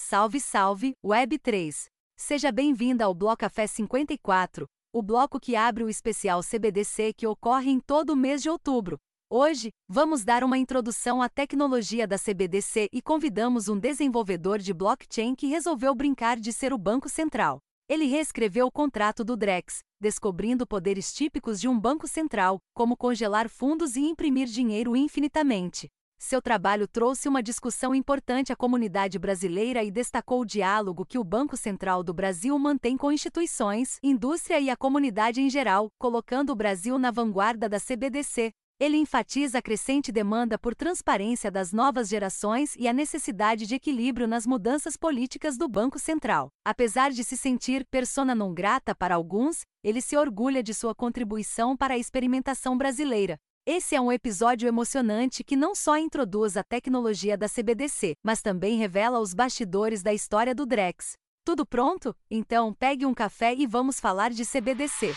Salve, salve, Web3! Seja bem-vinda ao Bloco Café 54, o bloco que abre o especial CBDC que ocorre em todo o mês de outubro. Hoje, vamos dar uma introdução à tecnologia da CBDC e convidamos um desenvolvedor de blockchain que resolveu brincar de ser o Banco Central. Ele reescreveu o contrato do Drex, descobrindo poderes típicos de um banco central, como congelar fundos e imprimir dinheiro infinitamente. Seu trabalho trouxe uma discussão importante à comunidade brasileira e destacou o diálogo que o Banco Central do Brasil mantém com instituições, indústria e a comunidade em geral, colocando o Brasil na vanguarda da CBDC. Ele enfatiza a crescente demanda por transparência das novas gerações e a necessidade de equilíbrio nas mudanças políticas do Banco Central. Apesar de se sentir persona non grata para alguns, ele se orgulha de sua contribuição para a experimentação brasileira. Esse é um episódio emocionante que não só introduz a tecnologia da CBDC, mas também revela os bastidores da história do Drex. Tudo pronto? Então pegue um café e vamos falar de CBDC.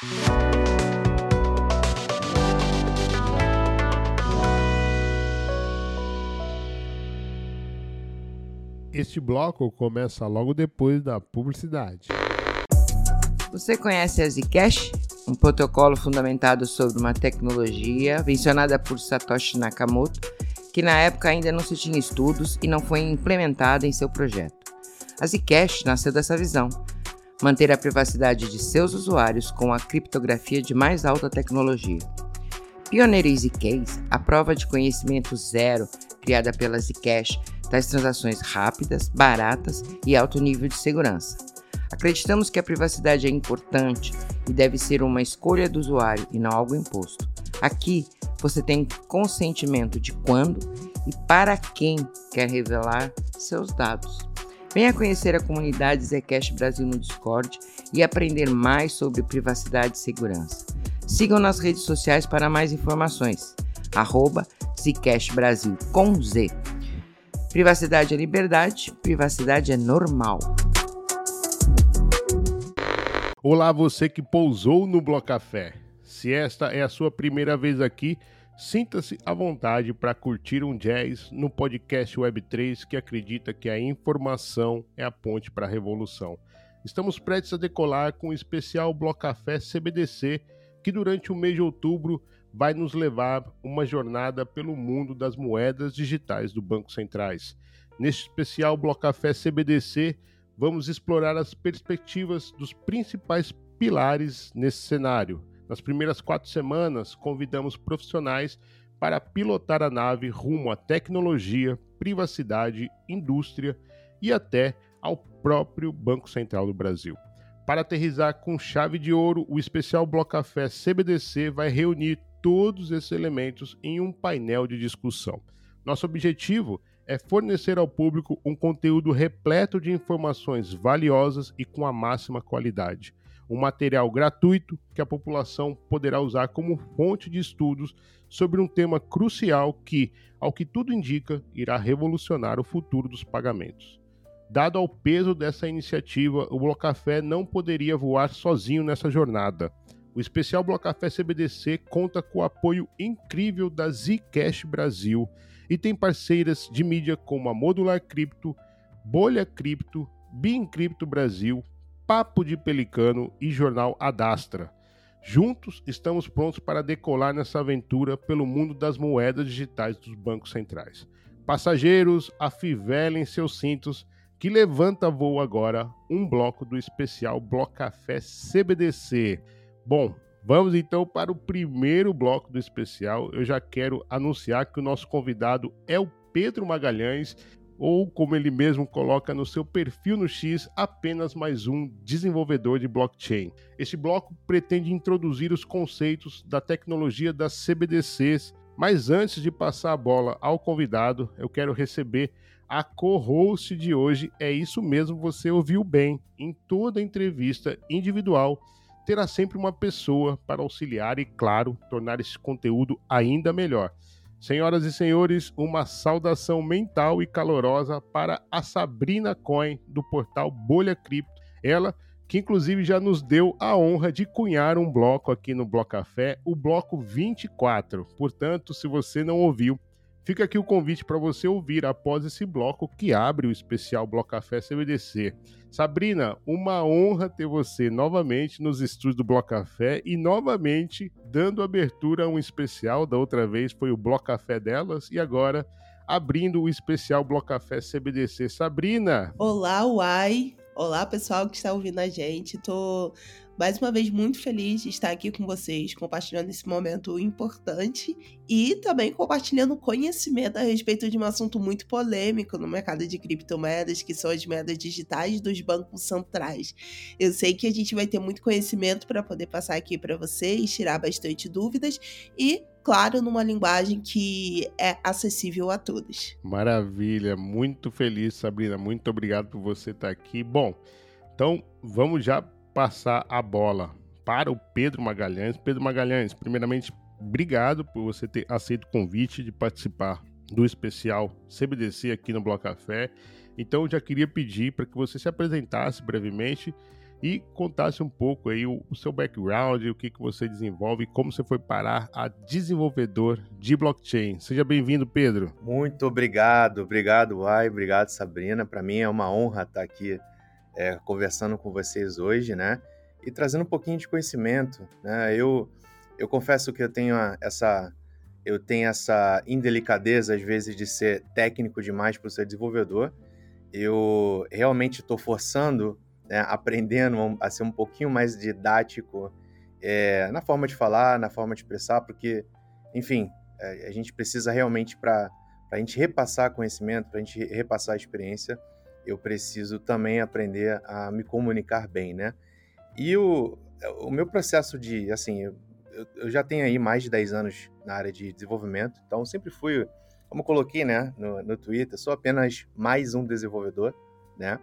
Este bloco começa logo depois da publicidade. Você conhece a Zcash? Um protocolo fundamentado sobre uma tecnologia mencionada por Satoshi Nakamoto, que na época ainda não se tinha estudos e não foi implementada em seu projeto. A Zcash nasceu dessa visão, manter a privacidade de seus usuários com a criptografia de mais alta tecnologia. Pioneiro em Zcase, a prova de conhecimento zero criada pela Zcash traz transações rápidas, baratas e alto nível de segurança. Acreditamos que a privacidade é importante e deve ser uma escolha do usuário e não algo imposto. Aqui você tem consentimento de quando e para quem quer revelar seus dados. Venha conhecer a comunidade Zcash Brasil no Discord e aprender mais sobre privacidade e segurança. Sigam nas redes sociais para mais informações. Arroba Zcash Brasil com Z. Privacidade é liberdade, privacidade é normal. Olá, você que pousou no Blocafé. Se esta é a sua primeira vez aqui, sinta-se à vontade para curtir um jazz no podcast Web3 que acredita que a informação é a ponte para a revolução. Estamos prestes a decolar com o especial Blocafé CBDC, que durante o mês de outubro vai nos levar uma jornada pelo mundo das moedas digitais do Banco Centrais. Neste especial Blocafé CBDC, vamos explorar as perspectivas dos principais pilares nesse cenário. Nas primeiras quatro semanas, convidamos profissionais para pilotar a nave rumo à tecnologia, privacidade, indústria e até ao próprio Banco Central do Brasil. Para aterrizar com chave de ouro, o especial Blocafé CBDC vai reunir todos esses elementos em um painel de discussão. Nosso objetivo é fornecer ao público um conteúdo repleto de informações valiosas e com a máxima qualidade. Um material gratuito que a população poderá usar como fonte de estudos sobre um tema crucial que, ao que tudo indica, irá revolucionar o futuro dos pagamentos. Dado ao peso dessa iniciativa, o Blocafé não poderia voar sozinho nessa jornada. O especial Blocafé CBDC conta com o apoio incrível da Zcash Brasil, e tem parceiras de mídia como a Modular Cripto, Bolha Cripto, Bincrypto Brasil, Papo de Pelicano e Jornal Adastra. Juntos estamos prontos para decolar nessa aventura pelo mundo das moedas digitais dos bancos centrais. Passageiros, afivelem seus cintos que levanta voo agora um bloco do especial Bloco Café CBDC. Bom, Vamos então para o primeiro bloco do especial. Eu já quero anunciar que o nosso convidado é o Pedro Magalhães, ou como ele mesmo coloca no seu perfil no X, apenas mais um desenvolvedor de blockchain. Este bloco pretende introduzir os conceitos da tecnologia das CBDCs, mas antes de passar a bola ao convidado, eu quero receber a co-host de hoje. É isso mesmo, você ouviu bem. Em toda entrevista individual, terá sempre uma pessoa para auxiliar e, claro, tornar esse conteúdo ainda melhor. Senhoras e senhores, uma saudação mental e calorosa para a Sabrina Coin, do portal Bolha Cripto. Ela que inclusive já nos deu a honra de cunhar um bloco aqui no Bloco Café, o bloco 24. Portanto, se você não ouviu, Fica aqui o convite para você ouvir após esse bloco que abre o especial Bloco Café CBDC. Sabrina, uma honra ter você novamente nos estúdios do Bloco Café e novamente dando abertura a um especial. Da outra vez foi o Bloco Café delas e agora abrindo o especial Bloco Café CBDC. Sabrina! Olá, Uai! Olá, pessoal que está ouvindo a gente. Tô mais uma vez muito feliz de estar aqui com vocês, compartilhando esse momento importante e também compartilhando conhecimento a respeito de um assunto muito polêmico no mercado de criptomoedas, que são as moedas digitais dos bancos centrais. Eu sei que a gente vai ter muito conhecimento para poder passar aqui para vocês, tirar bastante dúvidas e claro, numa linguagem que é acessível a todos. Maravilha, muito feliz, Sabrina. Muito obrigado por você estar aqui. Bom, então vamos já passar a bola para o Pedro Magalhães. Pedro Magalhães, primeiramente, obrigado por você ter aceito o convite de participar do especial CBDC aqui no Bloco Café. Então, eu já queria pedir para que você se apresentasse brevemente e contasse um pouco aí o, o, seu background, o que, que você desenvolve, como você foi parar a desenvolvedor de blockchain. Seja bem-vindo, Pedro. Muito obrigado, obrigado, Uai, obrigado, Sabrina. Para mim é uma honra estar aqui é, conversando com vocês hoje, né? E trazendo um pouquinho de conhecimento, né? Eu, eu confesso que eu tenho essa eu tenho essa indelicadeza às vezes de ser técnico demais para ser desenvolvedor. Eu realmente estou forçando né, aprendendo a ser um pouquinho mais didático é, na forma de falar, na forma de expressar, porque, enfim, a gente precisa realmente, para a gente repassar conhecimento, para a gente repassar a experiência, eu preciso também aprender a me comunicar bem, né? E o, o meu processo de, assim, eu, eu já tenho aí mais de 10 anos na área de desenvolvimento, então sempre fui, como coloquei, né, no, no Twitter, sou apenas mais um desenvolvedor, né?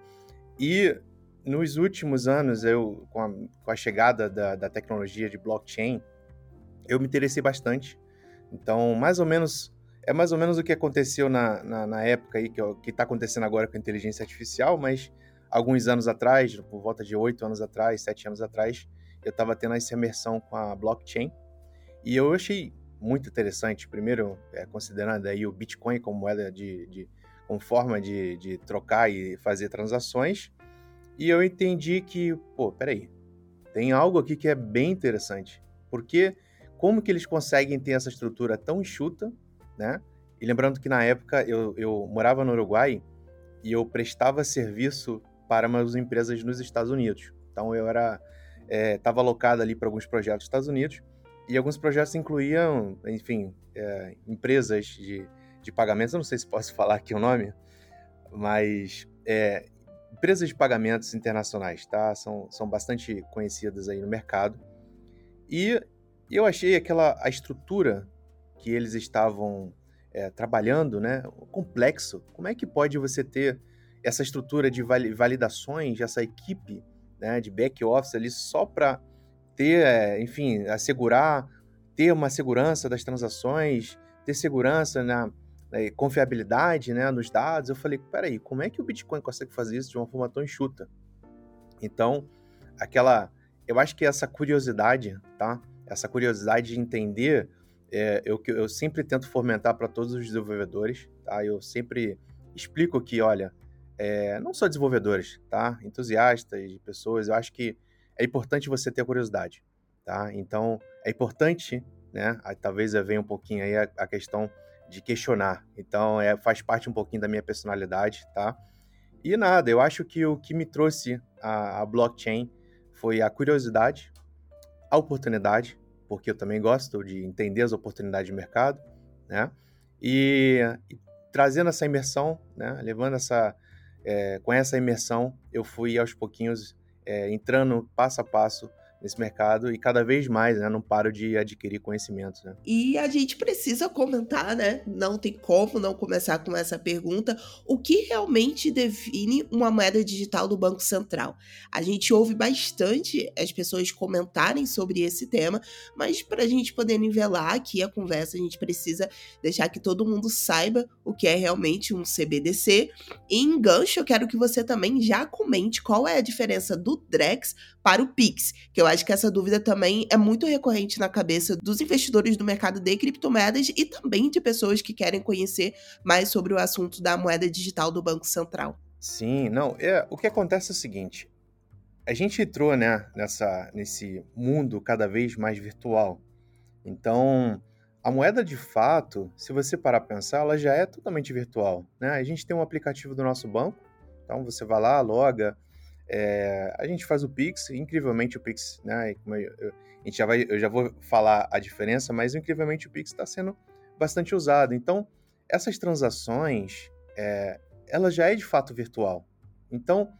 E nos últimos anos, eu, com a, com a chegada da, da, tecnologia de blockchain, eu me interessei bastante. Então, mais ou menos, é mais ou menos o que aconteceu na, na, na época aí, que está acontecendo agora com a inteligência artificial, mas alguns anos atrás, por volta de oito anos atrás, sete anos atrás, eu estava tendo essa imersão com a blockchain. E eu achei muito interessante, primeiro, é, considerando aí o Bitcoin como moeda de, de como forma de, de trocar e fazer transações, e eu entendi que, pô, peraí, tem algo aqui que é bem interessante. Porque como que eles conseguem ter essa estrutura tão enxuta, né? E lembrando que na época eu, eu morava no Uruguai e eu prestava serviço para umas empresas nos Estados Unidos. Então eu era estava é, alocado ali para alguns projetos nos Estados Unidos e alguns projetos incluíam, enfim, é, empresas de, de pagamentos. Eu não sei se posso falar aqui o nome, mas é, empresas de pagamentos internacionais, tá? São, são bastante conhecidas aí no mercado. E eu achei aquela a estrutura que eles estavam é, trabalhando, né? Complexo. Como é que pode você ter essa estrutura de validações, essa equipe né, de back office ali só para ter, é, enfim, assegurar, ter uma segurança das transações, ter segurança na confiabilidade né, nos dados, eu falei, peraí, como é que o Bitcoin consegue fazer isso de uma forma tão enxuta? Então, aquela, eu acho que essa curiosidade, tá? Essa curiosidade de entender, é, eu, eu sempre tento fomentar para todos os desenvolvedores, tá? Eu sempre explico que, olha, é, não só desenvolvedores, tá? Entusiastas pessoas, eu acho que é importante você ter curiosidade, tá? Então, é importante, né? Aí, talvez venha um pouquinho aí a, a questão de questionar. Então, é, faz parte um pouquinho da minha personalidade, tá? E nada, eu acho que o que me trouxe a, a blockchain foi a curiosidade, a oportunidade, porque eu também gosto de entender as oportunidades de mercado, né? E, e trazendo essa imersão, né? Levando essa, é, com essa imersão, eu fui aos pouquinhos é, entrando passo a passo nesse mercado e cada vez mais, né, não paro de adquirir conhecimentos, né? E a gente precisa comentar, né? Não tem como não começar com essa pergunta, o que realmente define uma moeda digital do Banco Central? A gente ouve bastante as pessoas comentarem sobre esse tema, mas para a gente poder nivelar aqui a conversa, a gente precisa deixar que todo mundo saiba o que é realmente um CBDC. E em gancho, eu quero que você também já comente qual é a diferença do Drex para o Pix, que eu acho que essa dúvida também é muito recorrente na cabeça dos investidores do mercado de criptomoedas e também de pessoas que querem conhecer mais sobre o assunto da moeda digital do Banco Central. Sim, não, é, o que acontece é o seguinte, a gente entrou né, nessa, nesse mundo cada vez mais virtual. Então, a moeda de fato, se você parar para pensar, ela já é totalmente virtual. Né? A gente tem um aplicativo do nosso banco, então você vai lá, loga, é, a gente faz o Pix, incrivelmente o Pix, né? Eu, eu, a gente já vai, eu já vou falar a diferença, mas incrivelmente o Pix está sendo bastante usado. Então, essas transações, é, ela já é de fato virtual. Então,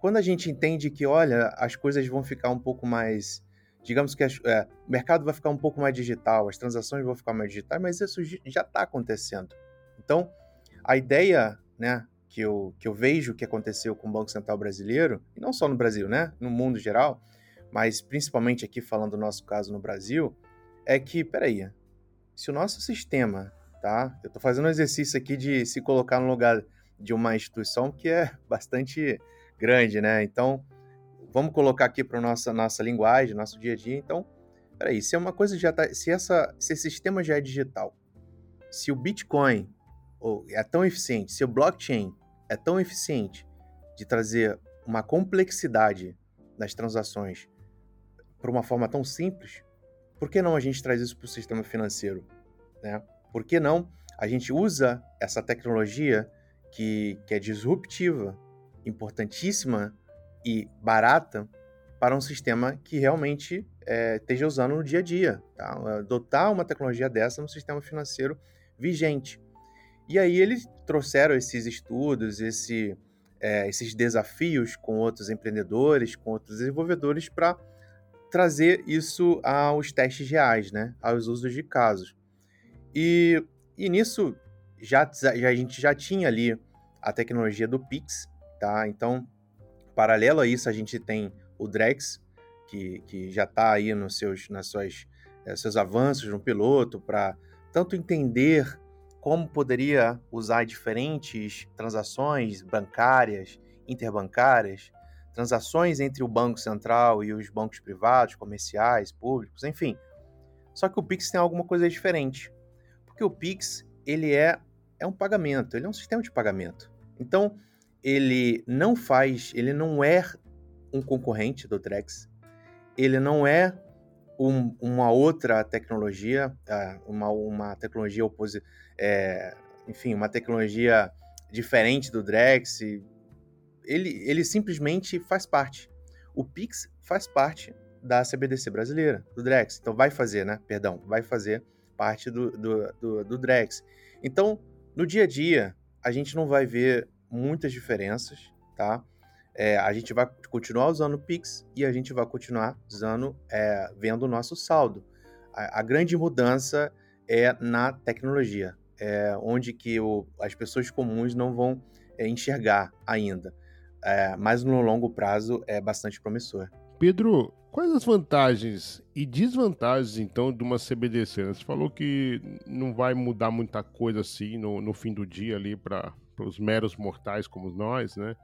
quando a gente entende que, olha, as coisas vão ficar um pouco mais. Digamos que as, é, o mercado vai ficar um pouco mais digital, as transações vão ficar mais digitais, mas isso já está acontecendo. Então, a ideia né, que, eu, que eu vejo que aconteceu com o Banco Central Brasileiro, e não só no Brasil, né, no mundo geral, mas principalmente aqui falando do nosso caso no Brasil, é que, peraí, se o nosso sistema, tá? Eu estou fazendo um exercício aqui de se colocar no lugar de uma instituição que é bastante grande, né? Então, vamos colocar aqui para nossa nossa linguagem, nosso dia a dia. Então, peraí, se é uma coisa já tá, se essa se esse sistema já é digital, se o Bitcoin é tão eficiente, se o blockchain é tão eficiente de trazer uma complexidade nas transações para uma forma tão simples, por que não a gente traz isso para o sistema financeiro? Né? Por que não a gente usa essa tecnologia que, que é disruptiva importantíssima e barata para um sistema que realmente é, esteja usando no dia a dia. Tá? Adotar uma tecnologia dessa no sistema financeiro vigente. E aí eles trouxeram esses estudos, esse, é, esses desafios com outros empreendedores, com outros desenvolvedores para trazer isso aos testes reais, né? aos usos de casos. E, e nisso já, já, a gente já tinha ali a tecnologia do Pix, tá? Então, paralelo a isso, a gente tem o Drex, que, que já está aí nos seus, nas suas, eh, seus avanços no piloto para tanto entender como poderia usar diferentes transações bancárias, interbancárias, transações entre o Banco Central e os bancos privados, comerciais, públicos, enfim. Só que o Pix tem alguma coisa diferente. Porque o Pix, ele é, é um pagamento, ele é um sistema de pagamento. Então, ele não faz, ele não é um concorrente do Drex, ele não é um, uma outra tecnologia, ah, uma, uma tecnologia oposi é, enfim, uma tecnologia diferente do Drex. Ele, ele simplesmente faz parte. O Pix faz parte da CBDC brasileira, do Drex. Então vai fazer, né? Perdão, vai fazer parte do, do, do, do Drex. Então, no dia a dia, a gente não vai ver muitas diferenças, tá? É, a gente vai continuar usando o Pix e a gente vai continuar usando, é, vendo o nosso saldo. A, a, grande mudança é na tecnologia, é, onde que o, as pessoas comuns não vão é, enxergar ainda. É, mas no longo prazo é bastante promissor. Pedro, quais as vantagens e desvantagens, então, de uma CBDC? Você falou que não vai mudar muita coisa assim no, no fim do dia ali para para os meros mortais como nós, né?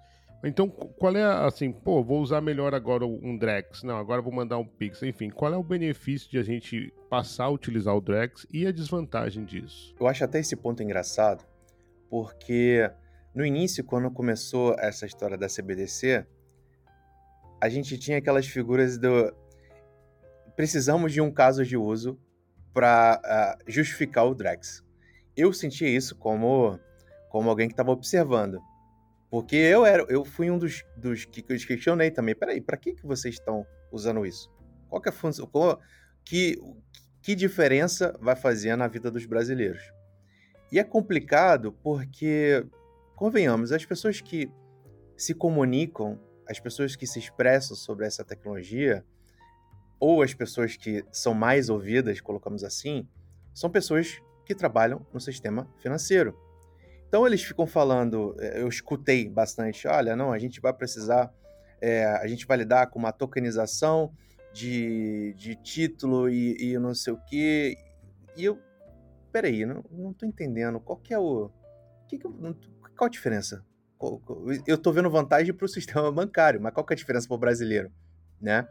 Então, qual é assim, pô, vou usar melhor agora um Drex, não, agora vou mandar um Pix, enfim, qual é o benefício de a gente passar a utilizar o Drex e a desvantagem disso? Eu acho até esse ponto engraçado, porque no início, quando começou essa história da CBDC, a gente tinha aquelas figuras do precisamos de um caso de uso para uh, ah, justificar o Drex. Eu sentia isso como como alguém que estava observando. Porque eu era, eu fui um dos, dos que, que questionei também. Peraí, para que, que vocês estão usando isso? Qual que é a função? Qual, que, que diferença vai fazer na vida dos brasileiros? E é complicado porque, convenhamos, as pessoas que se comunicam, as pessoas que se expressam sobre essa tecnologia, ou as pessoas que são mais ouvidas, colocamos assim, são pessoas que trabalham no sistema financeiro. Então eles ficam falando, eh, eu escutei bastante, olha, não, a gente vai precisar, é, a gente vai lidar com uma tokenização de, de título e, e não sei o quê. E eu, peraí, não, não tô entendendo, qual que é o... Que que qual a diferença? Eu tô vendo vantagem para o sistema bancário, mas qual que é a diferença para o brasileiro, né?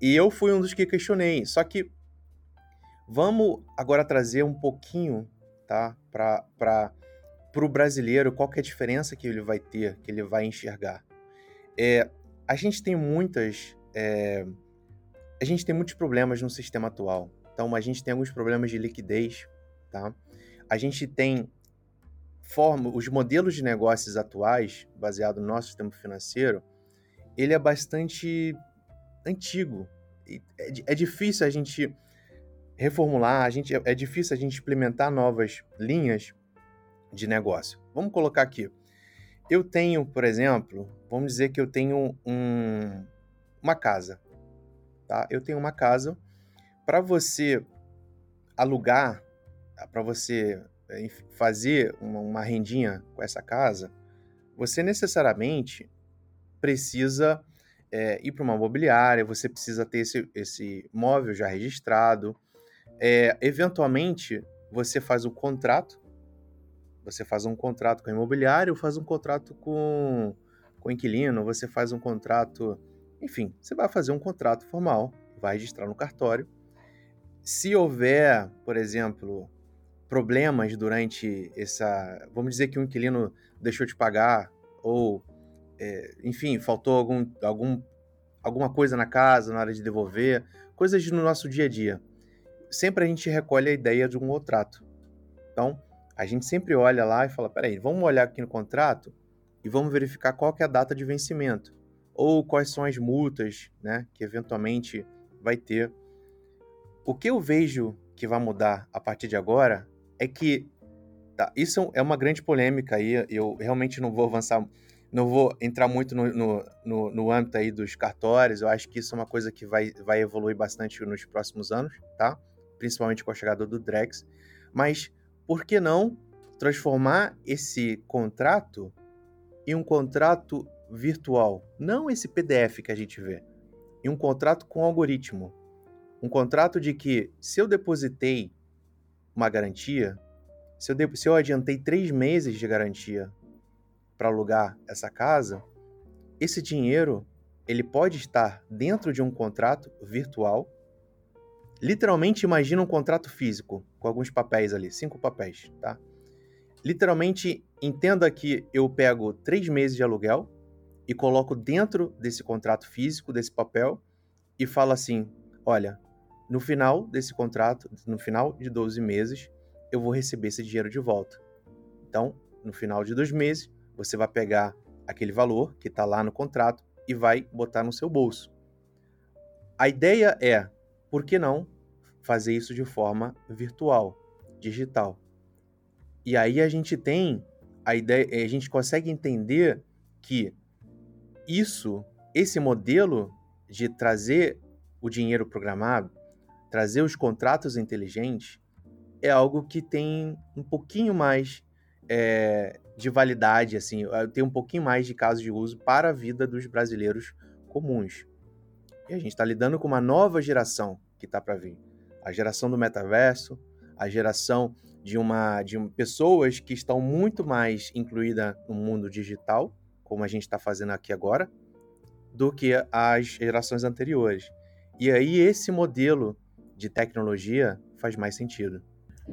E eu fui um dos que questionei. Só que vamos agora trazer um pouquinho, tá? Para o brasileiro, qual é a diferença que ele vai ter, que ele vai enxergar. É, a gente tem muitas. É, a gente tem muitos problemas no sistema atual. Então, a gente tem alguns problemas de liquidez, tá? A gente tem forma, os modelos de negócios atuais, baseado no nosso sistema financeiro, ele é bastante antigo. É, é difícil a gente reformular, a gente, é difícil a gente implementar novas linhas de negócio. Vamos colocar aqui. Eu tenho, por exemplo, vamos dizer que eu tenho um, uma casa. Tá? Eu tenho uma casa. Para você alugar, para você fazer uma, rendinha com essa casa, você necessariamente precisa é, ir para uma mobiliária, você precisa ter esse, esse móvel já registrado. É, eventualmente, você faz um contrato, você faz um contrato com a imobiliária, faz um contrato com, com o inquilino, você faz um contrato, enfim, você vai fazer um contrato formal, vai registrar no cartório. Se houver, por exemplo, problemas durante essa. Vamos dizer que o inquilino deixou de pagar, ou, é, enfim, faltou algum, algum, alguma coisa na casa na hora de devolver, coisas no nosso dia a dia. Sempre a gente recolhe a ideia de um contrato. Então, a gente sempre olha lá e fala: peraí, vamos olhar aqui no contrato e vamos verificar qual é a data de vencimento. Ou quais são as multas né, que eventualmente vai ter. O que eu vejo que vai mudar a partir de agora é que tá, isso é uma grande polêmica aí. Eu realmente não vou avançar, não vou entrar muito no, no, no, no âmbito aí dos cartórios. Eu acho que isso é uma coisa que vai, vai evoluir bastante nos próximos anos, tá? Principalmente com a chegada do Drex. Mas por que não transformar esse contrato em um contrato virtual? Não esse PDF que a gente vê, em um contrato com algoritmo. Um contrato de que se eu depositei uma garantia, se eu, de, se eu adiantei três meses de garantia para alugar essa casa, esse dinheiro ele pode estar dentro de um contrato virtual. Literalmente, imagina um contrato físico com alguns papéis ali, cinco papéis, tá? Literalmente, entenda que eu pego três meses de aluguel e coloco dentro desse contrato físico, desse papel, e falo assim: olha, no final desse contrato, no final de 12 meses, eu vou receber esse dinheiro de volta. Então, no final de dois meses, você vai pegar aquele valor que está lá no contrato e vai botar no seu bolso. A ideia é, por que não fazer isso de forma virtual, digital? E aí a gente tem a ideia, a gente consegue entender que isso, esse modelo de trazer o dinheiro programado, trazer os contratos inteligentes é algo que tem um pouquinho mais é, de validade, assim, tem um pouquinho mais de caso de uso para a vida dos brasileiros comuns. E a gente está lidando com uma nova geração que está para vir. A geração do metaverso, a geração de uma de pessoas que estão muito mais incluídas no mundo digital, como a gente está fazendo aqui agora, do que as gerações anteriores. E aí esse modelo de tecnologia faz mais sentido.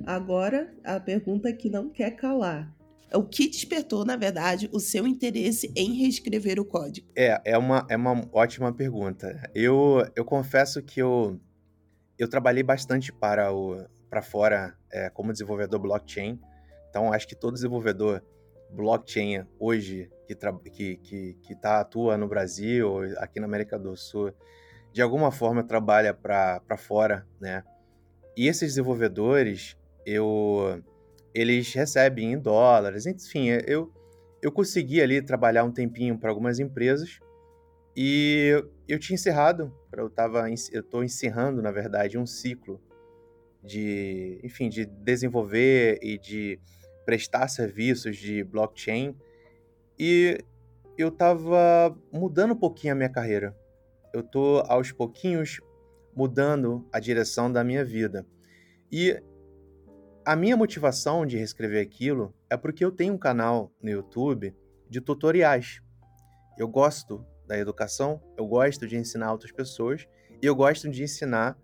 Agora, a pergunta que não quer calar. O que despertou, na verdade, o seu interesse em reescrever o código? É, é uma, é uma ótima pergunta. Eu, eu confesso que eu, eu trabalhei bastante para, o, para fora é, como desenvolvedor blockchain. Então, acho que todo desenvolvedor blockchain hoje que, que, que, que tá, atua no Brasil, aqui na América do Sul, de alguma forma trabalha para fora, né? E esses desenvolvedores, eu, eles recebem em dólares, enfim, eu, eu consegui ali trabalhar um tempinho para algumas empresas e eu tinha encerrado, eu tava, eu estou encerrando, na verdade, um ciclo de, enfim, de desenvolver e de prestar serviços de blockchain e eu estava mudando um pouquinho a minha carreira eu tô aos pouquinhos mudando a direção da minha vida. E a minha motivação de reescrever aquilo é porque eu tenho um canal no YouTube de tutoriais. Eu gosto da educação, eu gosto de ensinar outras pessoas E eu gosto de ensinar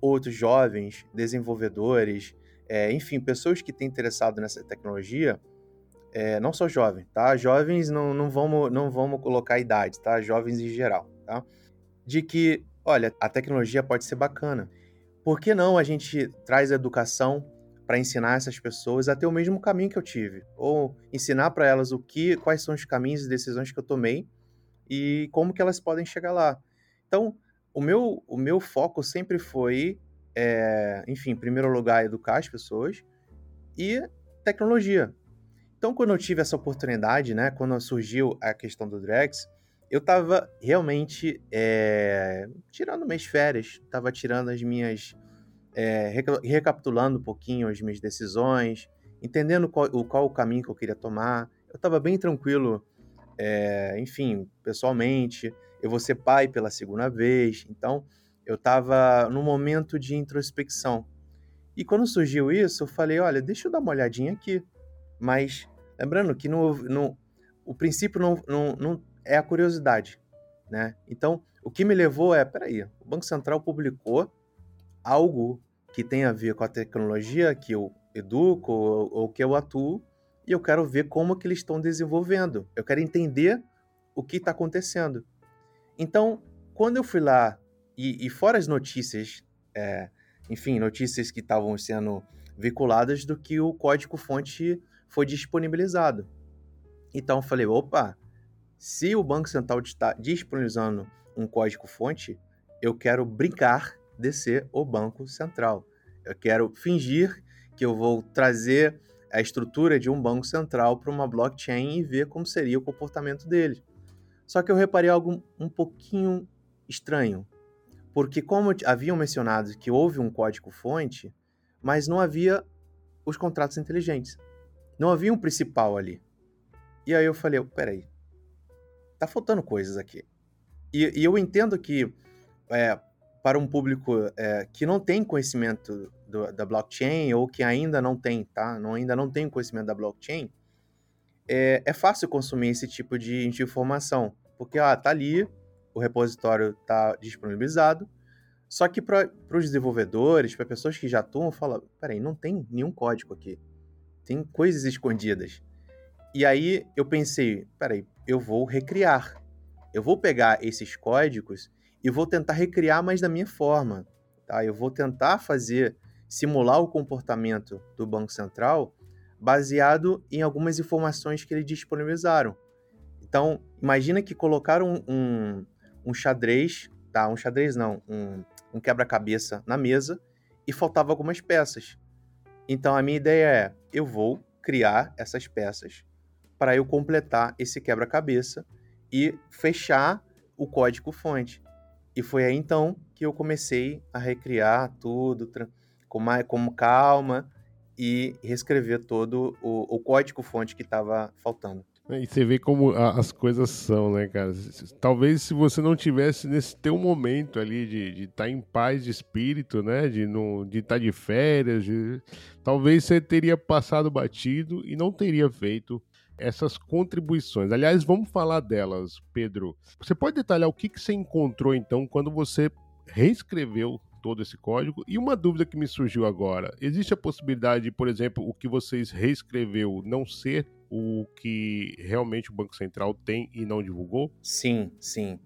outros jovens, desenvolvedores, é, enfim, pessoas que têm interessado nessa tecnologia, é, não só jovens, tá? Jovens não, não, vamos, não vamos colocar idade, tá? Jovens em geral, tá? De que, olha, a tecnologia pode ser bacana. Por que não a gente traz educação para ensinar essas pessoas a ter o mesmo caminho que eu tive? Ou ensinar para elas o que, quais são os caminhos e decisões que eu tomei e como que elas podem chegar lá. Então, o meu, o meu foco sempre foi, é, enfim, em primeiro lugar, educar as pessoas e tecnologia. Então, quando eu tive essa oportunidade, né, quando surgiu a questão do Drex, eu estava realmente é, tirando minhas férias, estava tirando as minhas. É, recapitulando um pouquinho as minhas decisões, entendendo qual, qual o caminho que eu queria tomar. Eu estava bem tranquilo, é, enfim, pessoalmente. Eu vou ser pai pela segunda vez, então eu estava num momento de introspecção. E quando surgiu isso, eu falei: olha, deixa eu dar uma olhadinha aqui. Mas Lembrando que no, no, o princípio não, não, não é a curiosidade, né? Então, o que me levou é, peraí, o Banco Central publicou algo que tem a ver com a tecnologia que eu educo ou, ou que eu atuo e eu quero ver como que eles estão desenvolvendo. Eu quero entender o que está acontecendo. Então, quando eu fui lá e, e fora as notícias, é, enfim, notícias que estavam sendo veiculadas do que o código-fonte foi disponibilizado. Então eu falei, opa, se o Banco Central está disponibilizando um código-fonte, eu quero brincar de ser o Banco Central. Eu quero fingir que eu vou trazer a estrutura de um banco central para uma blockchain e ver como seria o comportamento dele. Só que eu reparei algo um pouquinho estranho, porque como haviam mencionado que houve um código-fonte, mas não havia os contratos inteligentes. Não havia um principal ali. E aí eu falei, peraí, tá faltando coisas aqui. E, e eu entendo que é, para um público é, que não tem conhecimento do, da blockchain ou que ainda não tem, tá? Não, ainda não tem conhecimento da blockchain, é, é fácil consumir esse tipo de, informação. Porque, ah, tá ali, o repositório tá disponibilizado, só que para os desenvolvedores, para pessoas que já atuam, fala, peraí, não tem nenhum código aqui. Tem coisas escondidas. E aí eu pensei, peraí, eu vou recriar. Eu vou pegar esses códigos e vou tentar recriar mais da minha forma. Tá? Eu vou tentar fazer, simular o comportamento do Banco Central baseado em algumas informações que eles disponibilizaram. Então, imagina que colocaram um, um, xadrez, tá? Um xadrez não, um, um quebra-cabeça na mesa e faltava algumas peças. Então a minha ideia é, eu vou criar essas peças para eu completar esse quebra-cabeça e fechar o código fonte. E foi aí então que eu comecei a recriar tudo com, mais, com calma e reescrever todo o, o código fonte que estava faltando. E você vê como as coisas são, né, cara? Talvez se você não tivesse nesse teu momento ali de estar tá em paz de espírito, né? De não de estar tá de férias, de... talvez você teria passado batido e não teria feito essas contribuições. Aliás, vamos falar delas, Pedro. Você pode detalhar o que, que você encontrou então quando você reescreveu todo esse código? E uma dúvida que me surgiu agora: existe a possibilidade de, por exemplo, o que vocês reescreveu não ser o que realmente o Banco Central tem e não divulgou? Sim, sim.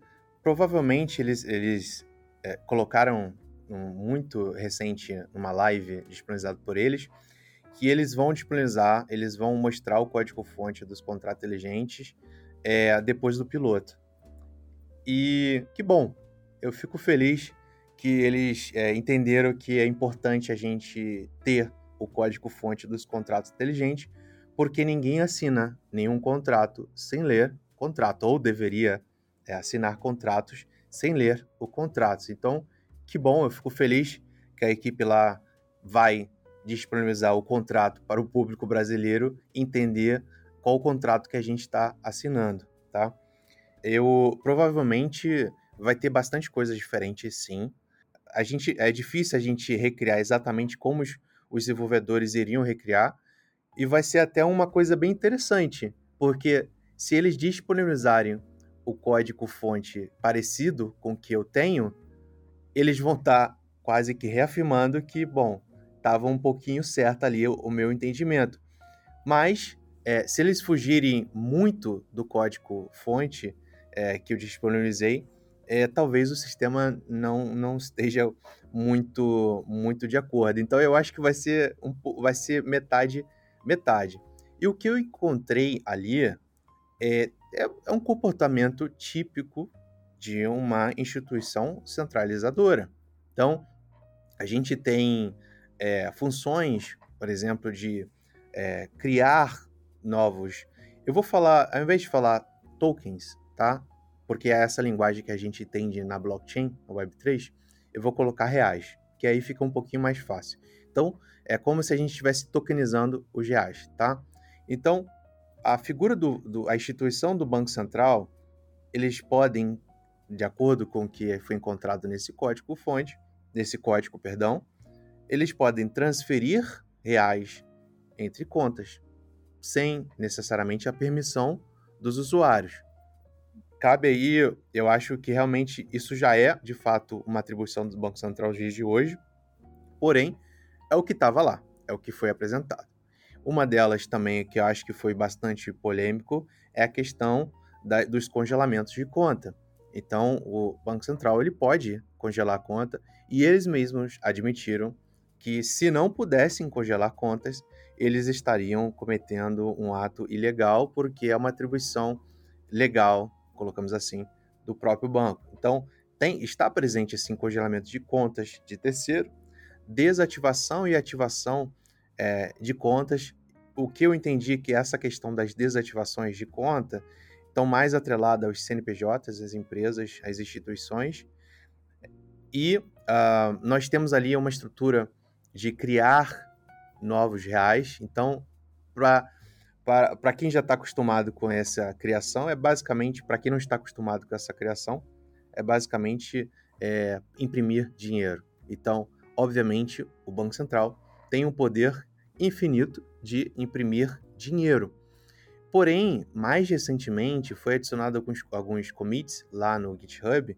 Provavelmente eles, eles é, colocaram um, muito recente numa live disponibilizada por eles que eles vão disponibilizar, eles vão mostrar o código-fonte dos contratos inteligentes é, depois do piloto. E que bom, eu fico feliz que eles é, entenderam que é importante a gente ter o código-fonte dos contratos inteligentes, porque ninguém assina nenhum contrato sem ler contrato, ou deveria é, assinar contratos sem ler o contrato. Então, que bom, eu fico feliz que a equipe lá vai disponibilizar o contrato para o público brasileiro entender qual o contrato que a gente está assinando, tá? Eu provavelmente vai ter bastante coisa diferente, sim. A gente é difícil a gente recriar exatamente como os, os desenvolvedores iriam recriar, e vai ser até uma coisa bem interessante, porque se eles disponibilizarem o código fonte parecido com o que eu tenho, eles vão estar tá quase que reafirmando que, bom, estava um pouquinho certo ali o, o meu entendimento. Mas, é, se eles fugirem muito do código fonte é, que eu disponibilizei, é, talvez o sistema não, não esteja muito muito de acordo. Então eu acho que vai ser um, vai ser metade metade. E o que eu encontrei ali é, é, é um comportamento típico de uma instituição centralizadora. Então a gente tem é, funções, por exemplo, de é, criar novos. Eu vou falar, ao invés de falar tokens, tá? Porque é essa linguagem que a gente entende na blockchain, na Web3, eu vou colocar reais, que aí fica um pouquinho mais fácil. Então, é como se a gente estivesse tokenizando os reais, tá? Então, a figura do, do, a instituição do Banco Central, eles podem, de acordo com o que foi encontrado nesse código-fonte, nesse código, perdão, eles podem transferir reais entre contas, sem necessariamente a permissão dos usuários cabe aí, eu acho que realmente isso já é, de fato, uma atribuição do Banco Central de hoje, porém, é o que estava lá, é o que foi apresentado. Uma delas também, que eu acho que foi bastante polêmico, é a questão da, dos congelamentos de conta. Então, o Banco Central ele pode congelar a conta e eles mesmos admitiram que se não pudessem congelar contas, eles estariam cometendo um ato ilegal porque é uma atribuição legal colocamos assim, do próprio banco. Então, tem, está presente esse congelamento de contas de terceiro, desativação e ativação é, de contas. O que eu entendi que essa questão das desativações de conta estão mais atrelada aos CNPJs, às empresas, às instituições. E uh, nós temos ali uma estrutura de criar novos reais. Então, para para quem já está acostumado com essa criação, é basicamente, para quem não está acostumado com essa criação, é basicamente é, imprimir dinheiro. Então, obviamente, o Banco Central tem um poder infinito de imprimir dinheiro. Porém, mais recentemente foi adicionado alguns, alguns commits lá no GitHub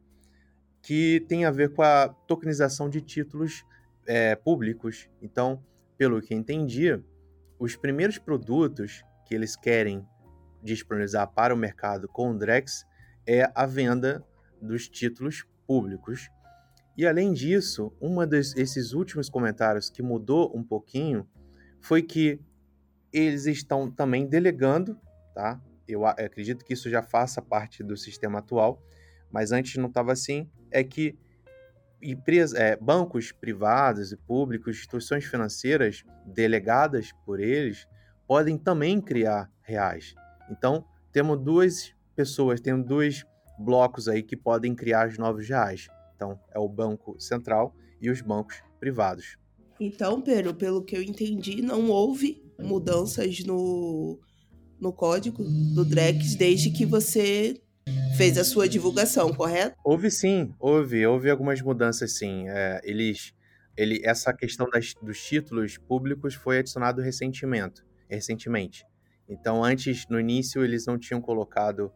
que tem a ver com a tokenização de títulos é, públicos. Então, pelo que entendi, os primeiros produtos que eles querem disponibilizar para o mercado com o Drex é a venda dos títulos públicos. E além disso, um desses últimos comentários que mudou um pouquinho foi que eles estão também delegando, tá? Eu acredito que isso já faça parte do sistema atual, mas antes não estava assim. É que empresas, é, bancos privados e públicos, instituições financeiras delegadas por eles, podem também criar reais. Então, temos duas pessoas, temos dois blocos aí que podem criar os novos reais. Então, é o Banco Central e os bancos privados. Então, Pedro, pelo que eu entendi, não houve mudanças no, no código do Drex desde que você fez a sua divulgação, correto? Houve sim, houve, houve algumas mudanças sim. É, eles, ele, essa questão das, dos títulos públicos foi adicionado recentemente recentemente. Então, antes, no início, eles não tinham colocado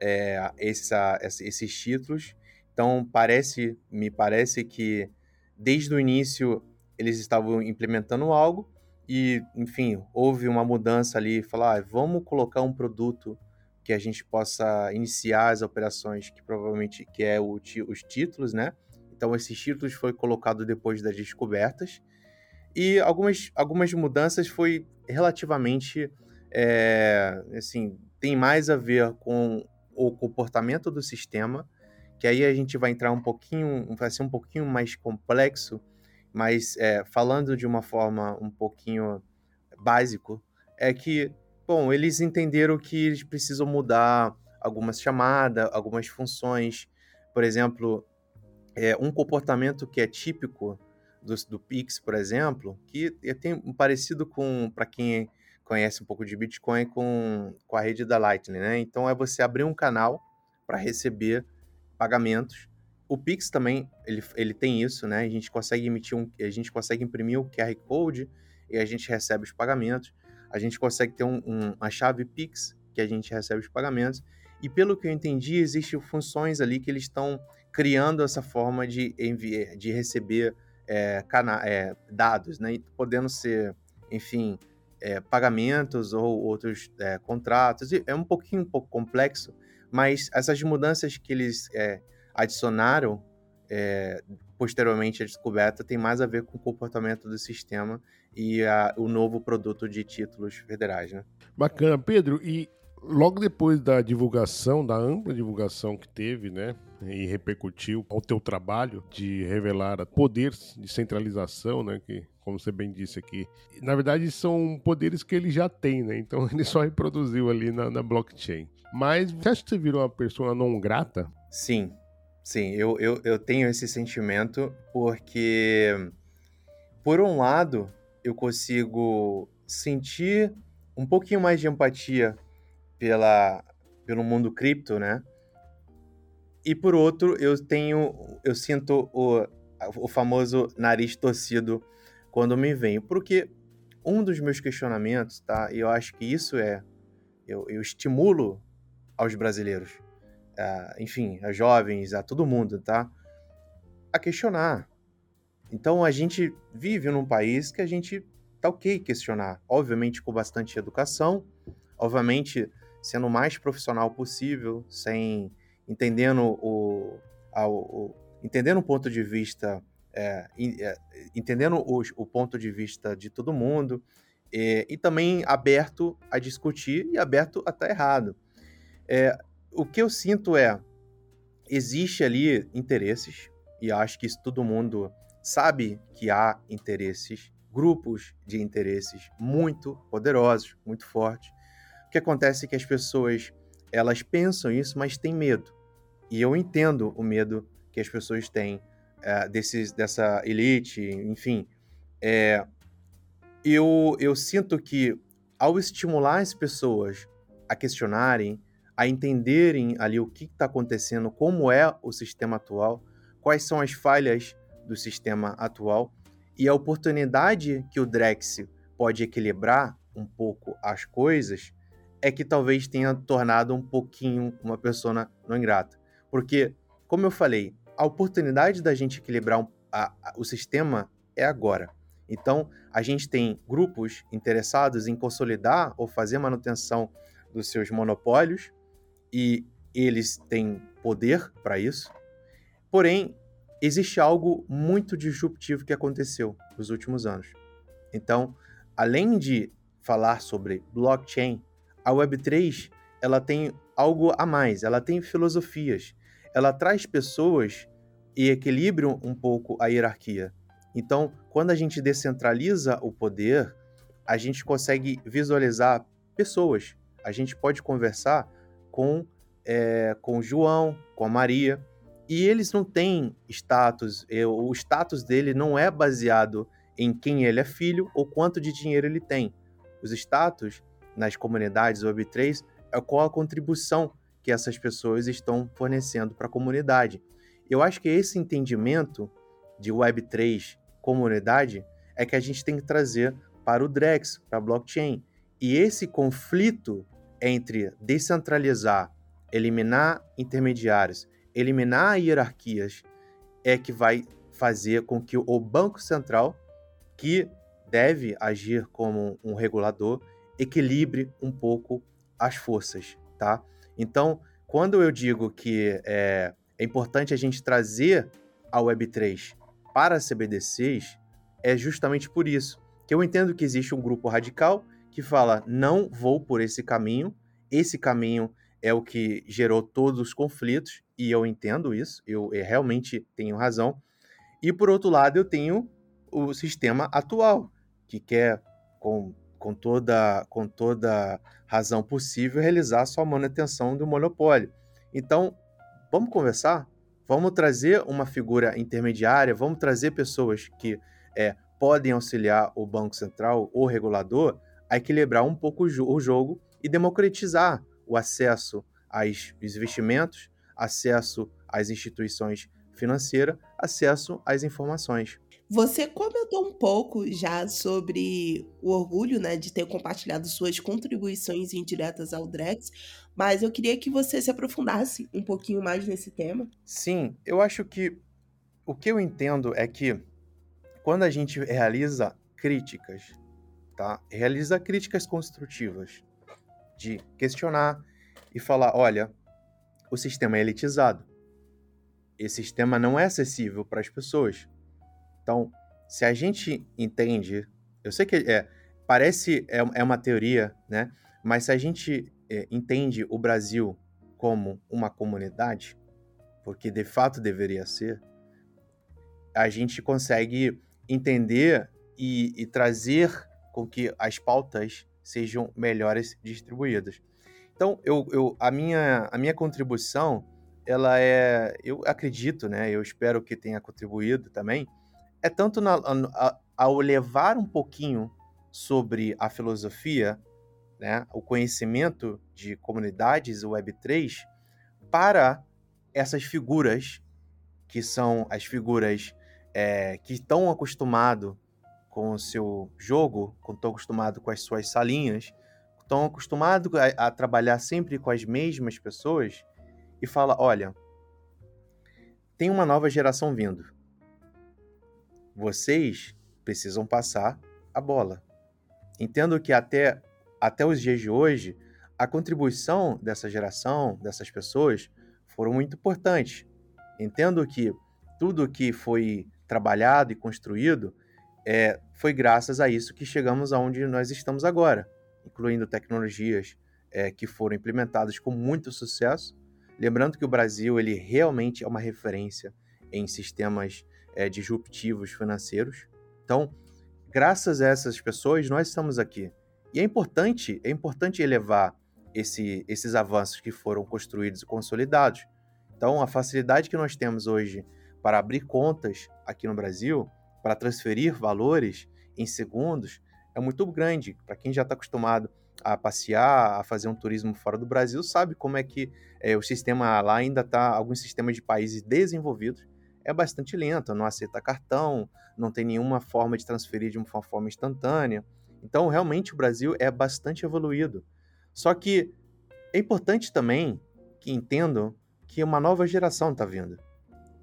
é, essa, esses títulos. Então, parece, me parece que desde o início eles estavam implementando algo e, enfim, houve uma mudança ali, falar, ah, vamos colocar um produto que a gente possa iniciar as operações, que provavelmente que é o, os títulos, né? Então, esses títulos foi colocado depois das descobertas. E algumas, algumas mudanças foi relativamente, é, assim, tem mais a ver com o comportamento do sistema, que aí a gente vai entrar um pouquinho, vai ser um pouquinho mais complexo, mas é, falando de uma forma um pouquinho básico, é que, bom, eles entenderam que eles precisam mudar algumas chamadas, algumas funções, por exemplo, é, um comportamento que é típico do, do Pix, por exemplo, que tem um parecido com, para quem conhece um pouco de Bitcoin, com, com a rede da Lightning, né? Então é você abrir um canal para receber pagamentos. O Pix também, ele, ele tem isso, né? A gente consegue emitir um, a gente consegue imprimir o QR Code e a gente recebe os pagamentos. A gente consegue ter um, um, uma chave Pix que a gente recebe os pagamentos. E pelo que eu entendi, existem funções ali que eles estão criando essa forma de enviar, de receber é, é, dados, né? podendo ser, enfim, é, pagamentos ou outros é, contratos. É um pouquinho um pouco complexo, mas essas mudanças que eles é, adicionaram é, posteriormente à descoberta tem mais a ver com o comportamento do sistema e a, o novo produto de títulos federais. Né? Bacana, Pedro. E logo depois da divulgação, da ampla divulgação que teve, né, e repercutiu ao teu trabalho de revelar poderes de centralização, né, que como você bem disse aqui, na verdade são poderes que ele já tem, né? Então ele só reproduziu ali na, na blockchain. Mas você acha que você virou uma pessoa não grata? Sim, sim, eu, eu, eu tenho esse sentimento porque, por um lado, eu consigo sentir um pouquinho mais de empatia pela, pelo mundo cripto, né? E por outro, eu tenho, eu sinto o, o famoso nariz torcido quando me venho, porque um dos meus questionamentos, tá? E eu acho que isso é, eu, eu estimulo aos brasileiros, a, enfim, a jovens, a todo mundo, tá? A questionar. Então a gente vive num país que a gente tá ok questionar, obviamente com bastante educação, obviamente sendo o mais profissional possível, sem entendendo o, o entendendo o ponto de vista, é, é, entendendo o, o, ponto de vista de todo mundo é, e também aberto a discutir e aberto a estar errado. É, o que eu sinto é existe ali interesses e acho que isso todo mundo sabe que há interesses, grupos de interesses muito poderosos, muito fortes que acontece é que as pessoas elas pensam isso, mas têm medo. E eu entendo o medo que as pessoas têm é, desses, dessa elite, enfim. É, eu, eu sinto que ao estimular as pessoas a questionarem, a entenderem ali o que está acontecendo, como é o sistema atual, quais são as falhas do sistema atual e a oportunidade que o Drex pode equilibrar um pouco as coisas, é que talvez tenha tornado um pouquinho uma pessoa não ingrata. Porque, como eu falei, a oportunidade da gente equilibrar um, a, a, o sistema é agora. Então, a gente tem grupos interessados em consolidar ou fazer manutenção dos seus monopólios e eles têm poder para isso. Porém, existe algo muito disruptivo que aconteceu nos últimos anos. Então, além de falar sobre blockchain, a Web3 ela tem algo a mais, ela tem filosofias, ela traz pessoas e equilibra um pouco a hierarquia. Então, quando a gente descentraliza o poder, a gente consegue visualizar pessoas. A gente pode conversar com, é, com João, com a Maria, e eles não têm status, o status dele não é baseado em quem ele é filho ou quanto de dinheiro ele tem. Os status nas comunidades Web3 é qual a contribuição que essas pessoas estão fornecendo para a comunidade. Eu acho que esse entendimento de Web3 comunidade é que a gente tem que trazer para o Drex, para a blockchain. E esse conflito entre descentralizar, eliminar intermediários, eliminar hierarquias, é que vai fazer com que o Banco Central, que deve agir como um regulador, equilibre um pouco as forças, tá? Então, quando eu digo que é, é importante a gente trazer a Web3 para CBDCs, é justamente por isso que eu entendo que existe um grupo radical que fala não vou por esse caminho, esse caminho é o que gerou todos os conflitos e eu entendo isso, eu, eu realmente tenho razão. E por outro lado, eu tenho o sistema atual que quer com com toda, com toda razão possível, realizar sua manutenção do monopólio. Então, vamos conversar? Vamos trazer uma figura intermediária, vamos trazer pessoas que é, podem auxiliar o Banco Central ou regulador a equilibrar um pouco o jogo e democratizar o acesso aos investimentos, acesso às instituições financeiras, acesso às informações. Você comentou um pouco já sobre o orgulho, né, de ter compartilhado suas contribuições indiretas ao Drex, mas eu queria que você se aprofundasse um pouquinho mais nesse tema. Sim, eu acho que o que eu entendo é que quando a gente realiza críticas, tá? Realiza críticas construtivas de questionar e falar, olha, o sistema é elitizado. Esse sistema não é acessível para as pessoas. Então, se a gente entende, eu sei que é, parece é, é uma teoria, né? Mas se a gente é, entende o Brasil como uma comunidade, porque de fato deveria ser, a gente consegue entender e, e trazer com que as pautas sejam melhores distribuídas. Então, eu, eu, a, minha, a minha contribuição, ela é, eu acredito, né? Eu espero que tenha contribuído também, é tanto na, a, ao levar um pouquinho sobre a filosofia, né, o conhecimento de comunidades Web3 para essas figuras que são as figuras é, que estão acostumados com o seu jogo, estão acostumados com as suas salinhas, estão acostumados a, a trabalhar sempre com as mesmas pessoas e fala, olha, tem uma nova geração vindo vocês precisam passar a bola. Entendo que até, até os dias de hoje, a contribuição dessa geração, dessas pessoas, foram muito importantes. Entendo que tudo que foi trabalhado e construído é, foi graças a isso que chegamos aonde nós estamos agora, incluindo tecnologias é, que foram implementadas com muito sucesso. Lembrando que o Brasil ele realmente é uma referência em sistemas é, disruptivos financeiros. Então, graças a essas pessoas, nós estamos aqui. E é importante, é importante elevar esse, esses avanços que foram construídos e consolidados. Então, a facilidade que nós temos hoje para abrir contas aqui no Brasil, para transferir valores em segundos, é muito grande. Para quem já está acostumado a passear, a fazer um turismo fora do Brasil, sabe como é que é, o sistema lá ainda está, alguns sistemas de países desenvolvidos, é bastante lenta, não aceita cartão, não tem nenhuma forma de transferir de uma forma instantânea. Então, realmente, o Brasil é bastante evoluído. Só que é importante também que entendam que uma nova geração está vindo.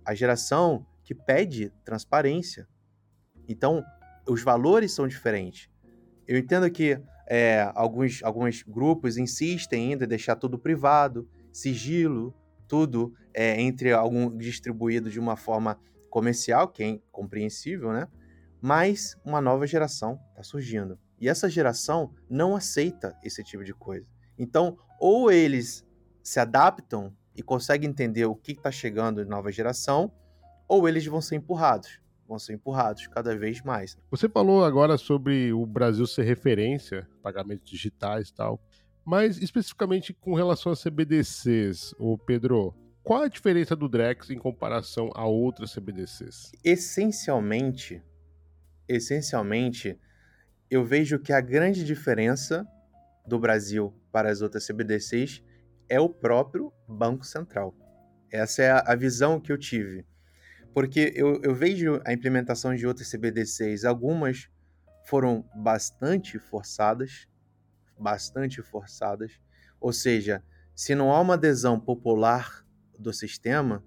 A geração que pede transparência. Então, os valores são diferentes. Eu entendo que é, alguns, alguns grupos insistem ainda em deixar tudo privado, sigilo, tudo é, entre algum distribuído de uma forma comercial, que é compreensível, né? Mas uma nova geração está surgindo. E essa geração não aceita esse tipo de coisa. Então, ou eles se adaptam e conseguem entender o que está chegando de nova geração, ou eles vão ser empurrados. Vão ser empurrados cada vez mais. Você falou agora sobre o Brasil ser referência, pagamentos digitais e tal. Mas especificamente com relação a CBDCs, o Pedro, qual a diferença do Drex em comparação a outras CBDCs? Essencialmente, essencialmente, eu vejo que a grande diferença do Brasil para as outras CBDCs é o próprio Banco Central. Essa é a, visão que eu tive. Porque eu, eu vejo a implementação de outras CBDCs, algumas foram bastante forçadas, bastante forçadas. Ou seja, se não há uma adesão popular do sistema,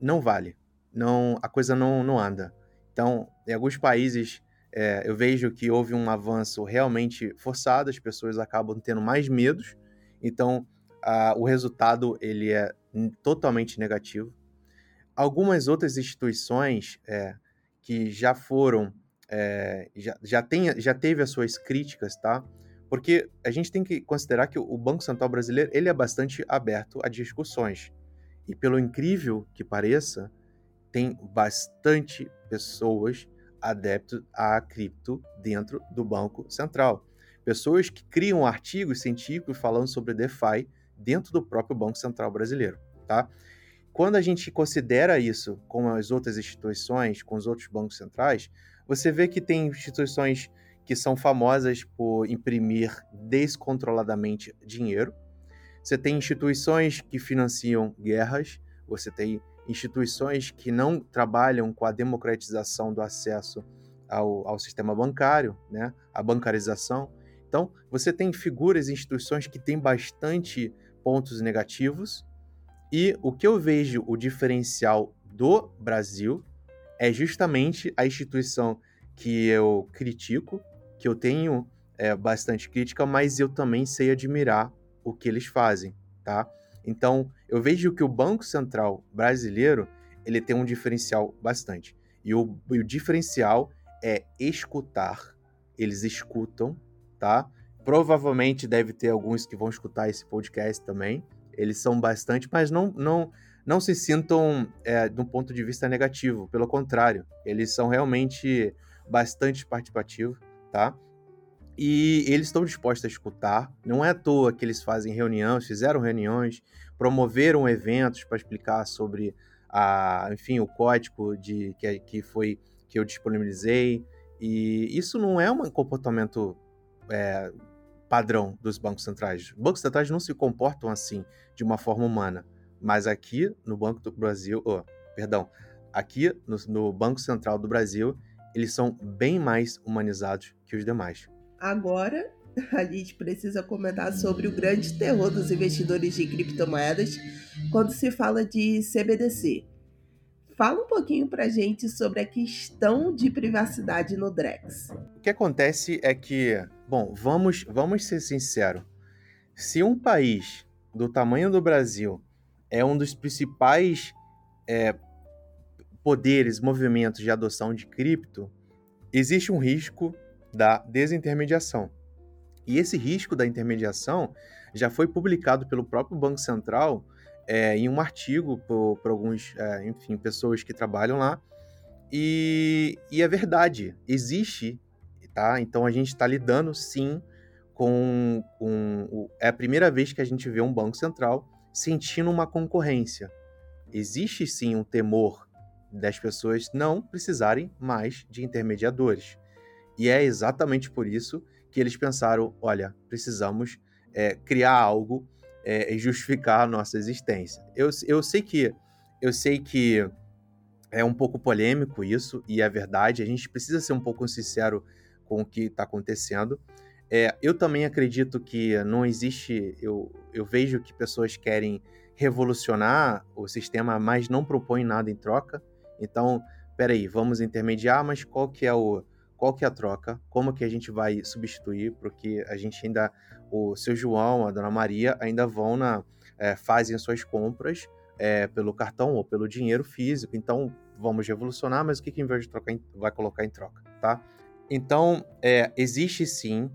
não vale. Não, a coisa não, não anda. Então, em alguns países, é, eu vejo que houve um avanço realmente forçado, as pessoas acabam tendo mais medos, então a, o resultado ele é totalmente negativo. Algumas outras instituições é, que já foram, é, já, já, tem, já teve as suas críticas, tá? Porque a gente tem que considerar que o Banco Central brasileiro ele é bastante aberto a discussões. E pelo incrível que pareça, tem bastante pessoas adeptas à cripto dentro do Banco Central. Pessoas que criam artigos científicos falando sobre DeFi dentro do próprio Banco Central brasileiro, tá? Quando a gente considera isso com as outras instituições, com os outros bancos centrais, você vê que tem instituições que são famosas por imprimir descontroladamente dinheiro. Você tem instituições que financiam guerras, você tem instituições que não trabalham com a democratização do acesso ao, ao sistema bancário, né, a bancarização. Então, você tem figuras e instituições que têm bastante pontos negativos, e o que eu vejo o diferencial do Brasil é justamente a instituição que eu critico, que eu tenho é, bastante crítica, mas eu também sei admirar o que eles fazem, tá? Então, eu vejo que o Banco Central brasileiro, ele tem um diferencial bastante. E o, e o diferencial é escutar. Eles escutam, tá? Provavelmente deve ter alguns que vão escutar esse podcast também. Eles são bastante, mas não não não se sintam é, de um ponto de vista negativo. Pelo contrário, eles são realmente bastante participativos, tá? E eles estão dispostos a escutar. Não é à toa que eles fazem reuniões, fizeram reuniões, promoveram eventos para explicar sobre a, enfim, o código de que, que foi que eu disponibilizei. E isso não é um comportamento é, padrão dos bancos centrais. Os bancos centrais não se comportam assim de uma forma humana. Mas aqui no Banco do Brasil, oh, perdão, aqui no, no Banco Central do Brasil, eles são bem mais humanizados que os demais. Agora, a gente precisa comentar sobre o grande terror dos investidores de criptomoedas quando se fala de CBDC. Fala um pouquinho pra gente sobre a questão de privacidade no Drex. O que acontece é que, bom, vamos, vamos ser sinceros. Se um país do tamanho do Brasil é um dos principais é, poderes, movimentos de adoção de cripto, existe um risco da desintermediação. E esse risco da intermediação já foi publicado pelo próprio Banco Central é, em um artigo por, por alguns, é, enfim, pessoas que trabalham lá. E, e é verdade, existe, tá? Então a gente está lidando sim com, com. É a primeira vez que a gente vê um Banco Central sentindo uma concorrência. Existe sim um temor das pessoas não precisarem mais de intermediadores. E é exatamente por isso que eles pensaram: olha, precisamos é, criar algo é, e justificar a nossa existência. Eu, eu sei que eu sei que é um pouco polêmico isso e é verdade. A gente precisa ser um pouco sincero com o que está acontecendo. É, eu também acredito que não existe. Eu, eu vejo que pessoas querem revolucionar o sistema, mas não propõem nada em troca. Então, peraí, vamos intermediar, mas qual que é o qual que é a troca, como que a gente vai substituir, porque a gente ainda, o seu João, a dona Maria, ainda vão na, é, fazem suas compras é, pelo cartão ou pelo dinheiro físico, então vamos revolucionar, mas o que que em vez de trocar vai colocar em troca, tá? Então, é, existe sim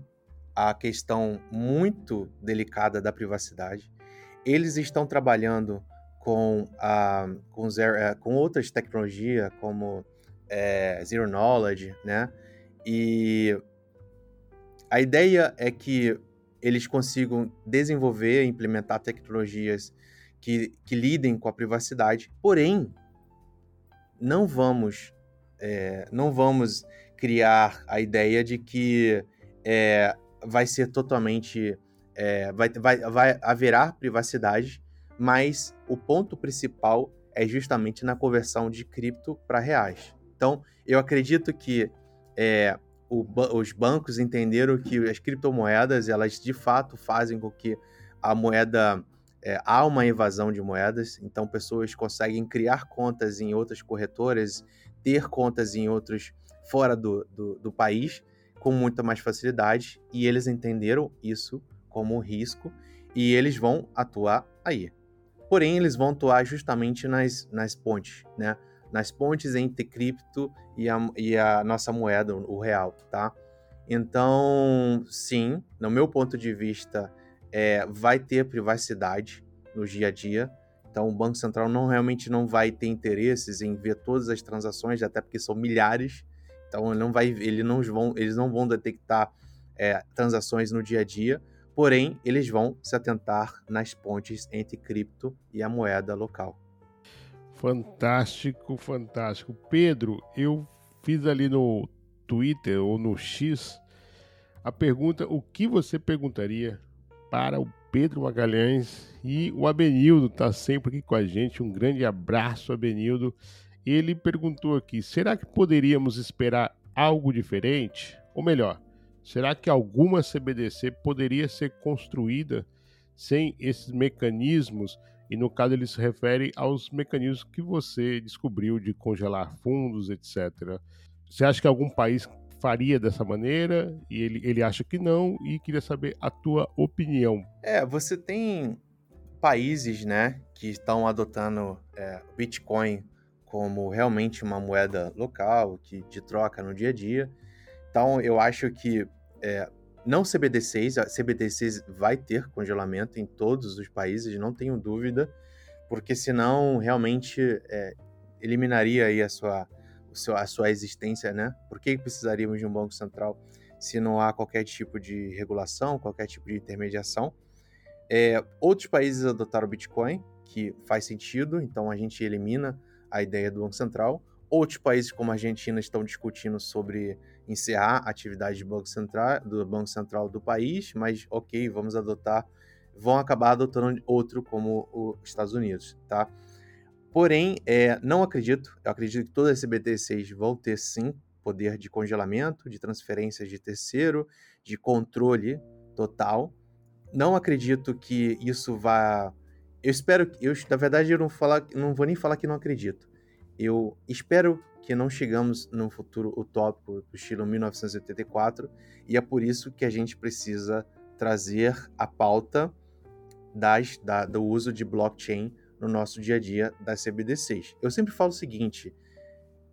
a questão muito delicada da privacidade. Eles estão trabalhando com, a, com, zero, com outras tecnologias, como é, Zero Knowledge, né? E a ideia é que eles consigam desenvolver e implementar tecnologias que, que lidem com a privacidade, porém, não vamos, é, não vamos criar a ideia de que é, vai ser totalmente. É, vai, vai, vai haverá privacidade, mas o ponto principal é justamente na conversão de cripto para reais. Então, eu acredito que é, o, os bancos entenderam que as criptomoedas elas de fato fazem com que a moeda é, há uma evasão de moedas, então pessoas conseguem criar contas em outras corretoras, ter contas em outros fora do, do, do país com muita mais facilidade e eles entenderam isso como um risco e eles vão atuar aí. Porém, eles vão atuar justamente nas, nas pontes, né? nas pontes entre cripto e a, e a nossa moeda, o real, tá? Então, sim, no meu ponto de vista, é, vai ter privacidade no dia a dia. Então, o Banco Central não realmente não vai ter interesses em ver todas as transações, até porque são milhares. Então, ele não vai, ele não vão, eles não vão detectar é, transações no dia a dia. Porém, eles vão se atentar nas pontes entre cripto e a moeda local. Fantástico, fantástico. Pedro, eu fiz ali no Twitter ou no X a pergunta: o que você perguntaria para o Pedro Magalhães e o Abenildo está sempre aqui com a gente. Um grande abraço, Abenildo. Ele perguntou aqui: será que poderíamos esperar algo diferente? Ou melhor, será que alguma CBDC poderia ser construída sem esses mecanismos? E no caso ele se refere aos mecanismos que você descobriu de congelar fundos, etc. Você acha que algum país faria dessa maneira? E ele, ele acha que não e queria saber a tua opinião. É, você tem países, né, que estão adotando é, Bitcoin como realmente uma moeda local, que de troca no dia a dia. Então, eu acho que é, não CBDCs, a CBDCs vai ter congelamento em todos os países, não tenho dúvida, porque senão realmente é, eliminaria aí a sua, a sua existência, né? Por que precisaríamos de um banco central se não há qualquer tipo de regulação, qualquer tipo de intermediação? É, outros países adotaram o Bitcoin, que faz sentido, então a gente elimina a ideia do Banco Central. Outros países, como a Argentina, estão discutindo sobre encerrar a atividade do Banco Central do, Banco Central do país, mas ok, vamos adotar, vão acabar adotando outro como os Estados Unidos, tá? Porém, é, não acredito, eu acredito que todas as CBDCs vão ter sim poder de congelamento, de transferências de terceiro, de controle total. Não acredito que isso vá eu espero que. Eu, na verdade, eu não, falar, não vou nem falar que não acredito. Eu espero que não chegamos num futuro utópico do estilo 1984, e é por isso que a gente precisa trazer a pauta das, da, do uso de blockchain no nosso dia a dia das CBDCs. Eu sempre falo o seguinte: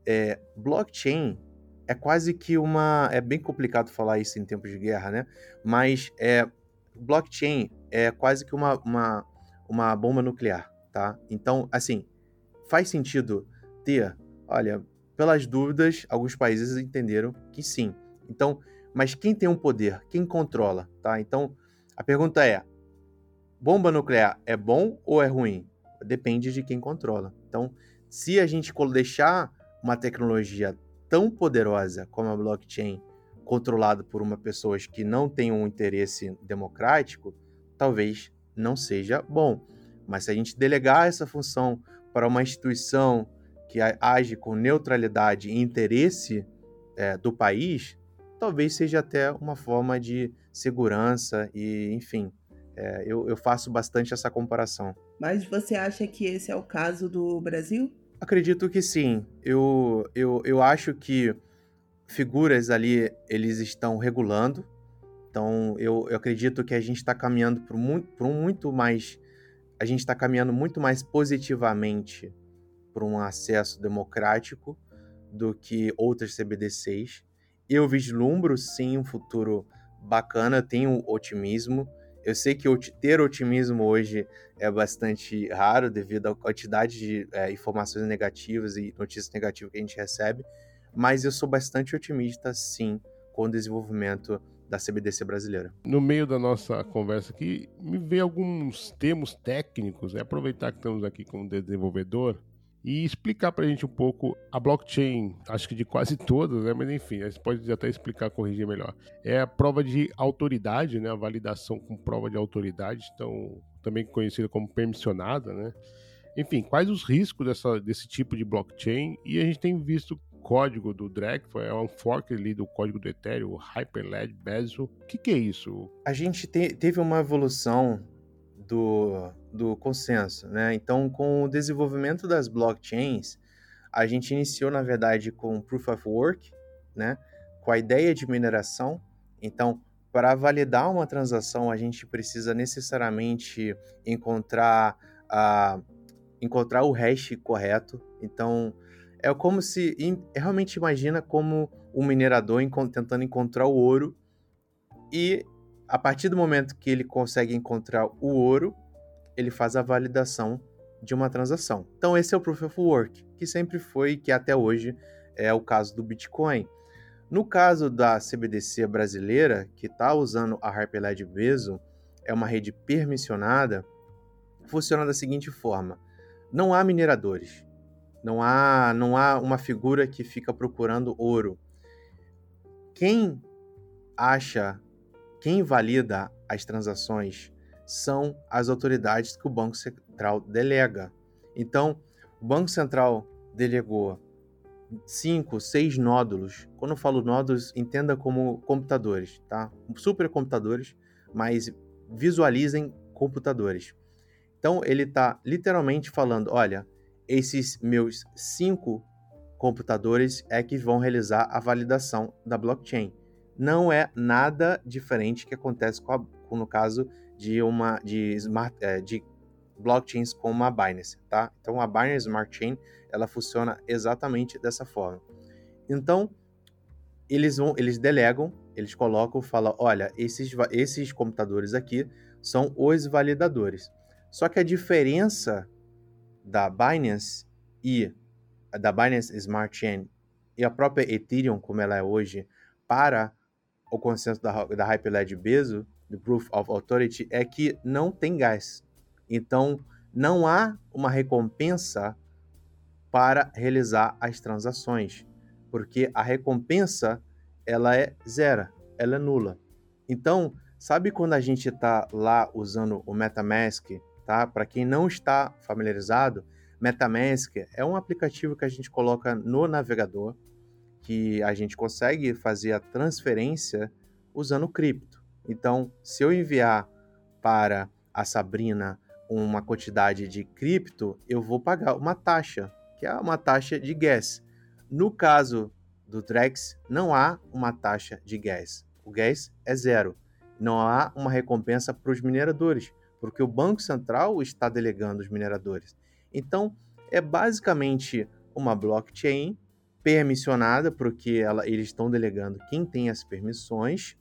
é, blockchain é quase que uma. É bem complicado falar isso em tempos de guerra, né? Mas é, blockchain é quase que uma, uma uma bomba nuclear, tá? Então, assim, faz sentido ter, olha, pelas dúvidas, alguns países entenderam que sim. Então, mas quem tem um poder? Quem controla, tá? Então, a pergunta é: bomba nuclear é bom ou é ruim? Depende de quem controla. Então, se a gente deixar uma tecnologia tão poderosa como a blockchain controlada por uma pessoas que não tem um interesse democrático, talvez não seja bom. Mas se a gente delegar essa função para uma instituição que age com neutralidade e interesse é, do país, talvez seja até uma forma de segurança e, enfim, é, eu, eu faço bastante essa comparação. Mas você acha que esse é o caso do Brasil? Acredito que sim. Eu, eu, eu acho que figuras ali eles estão regulando então, eu, eu acredito que a gente está caminhando para muito, um muito mais. A gente está caminhando muito mais positivamente para um acesso democrático do que outras CBDCs. Eu vislumbro, sim, um futuro bacana, tenho otimismo. Eu sei que ter otimismo hoje é bastante raro devido à quantidade de é, informações negativas e notícias negativas que a gente recebe, mas eu sou bastante otimista, sim, com o desenvolvimento da CBDC brasileira. No meio da nossa conversa aqui, me veio alguns termos técnicos, é aproveitar que estamos aqui como desenvolvedor e explicar para a gente um pouco a blockchain, acho que de quase todas, né? mas enfim, você pode até explicar, corrigir melhor. É a prova de autoridade, né? a validação com prova de autoridade, então também conhecida como permissionada, né? Enfim, quais os riscos dessa, desse tipo de blockchain? E a gente tem visto código do Drake, é um fork ali do código do Ethereum, Hyperledger Bezel. O que, que é isso? A gente te, teve uma evolução do, do consenso, né? Então, com o desenvolvimento das blockchains, a gente iniciou, na verdade, com Proof of Work, né? Com a ideia de mineração. Então, para validar uma transação, a gente precisa necessariamente encontrar, a, encontrar o hash correto. Então, é como se. Realmente imagina como um minerador tentando encontrar o ouro. E a partir do momento que ele consegue encontrar o ouro, ele faz a validação de uma transação. Então, esse é o Proof of Work, que sempre foi, que até hoje é o caso do Bitcoin. No caso da CBDC brasileira, que está usando a Hyperledger Bezo, é uma rede permissionada, funciona da seguinte forma: não há mineradores. Não há, não há uma figura que fica procurando ouro. Quem acha, quem valida as transações são as autoridades que o Banco Central delega. Então, o Banco Central delegou cinco, seis nódulos. Quando eu falo nódulos, entenda como computadores, tá? Supercomputadores, mas visualizem computadores. Então, ele está literalmente falando: olha, esses meus cinco computadores é que vão realizar a validação da blockchain. Não é nada diferente que acontece com, a, no caso de uma de smart é, de blockchains como a Binance, tá? Então a Binance Smart Chain ela funciona exatamente dessa forma. Então eles vão, eles delegam, eles colocam, falam, olha, esses esses computadores aqui são os validadores. Só que a diferença da Binance e da Binance Smart Chain e a própria Ethereum, como ela é hoje, para o consenso da, da Hyperledger Bezo, do Proof of Authority, é que não tem gás. Então, não há uma recompensa para realizar as transações, porque a recompensa ela é zero, ela é nula. Então, sabe quando a gente está lá usando o MetaMask, tá? Para quem não está familiarizado, MetaMask é um aplicativo que a gente coloca no navegador, que a gente consegue fazer a transferência usando cripto. Então, se eu enviar para a Sabrina uma quantidade de cripto, eu vou pagar uma taxa, que é uma taxa de gas. No caso do Drex, não há uma taxa de gas. O gas é zero. Não há uma recompensa para os mineradores, porque o Banco Central está delegando os mineradores. Então, é basicamente uma blockchain permissionada, porque ela, eles estão delegando quem tem as permissões,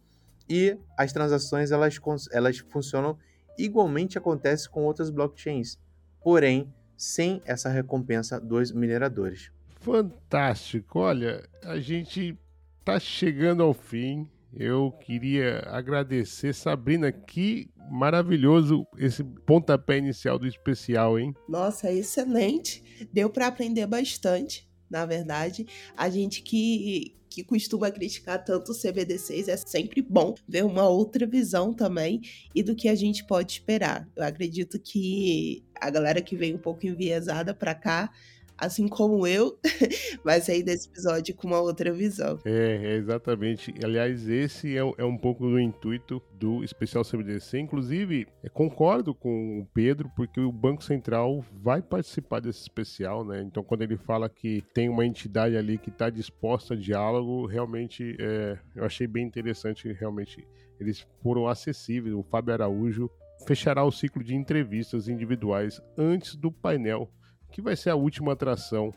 e as transações elas, elas funcionam igualmente acontece com outras blockchains, porém sem essa recompensa dos mineradores. Fantástico! Olha, a gente está chegando ao fim. Eu queria agradecer, Sabrina, que maravilhoso esse pontapé inicial do especial, hein? Nossa, excelente. Deu para aprender bastante, na verdade. A gente que que costuma criticar tanto o CBD6, é sempre bom ver uma outra visão também e do que a gente pode esperar. Eu acredito que a galera que vem um pouco enviesada para cá assim como eu, vai sair desse episódio com uma outra visão. É, é exatamente. Aliás, esse é, é, um pouco do intuito do especial CBDC. Inclusive, é, concordo com o Pedro, porque o Banco Central vai participar desse especial, né? Então, quando ele fala que tem uma entidade ali que está disposta a diálogo, realmente é, eu achei bem interessante. Realmente, eles foram acessíveis. O Fábio Araújo fechará o ciclo de entrevistas individuais antes do painel que vai ser a última atração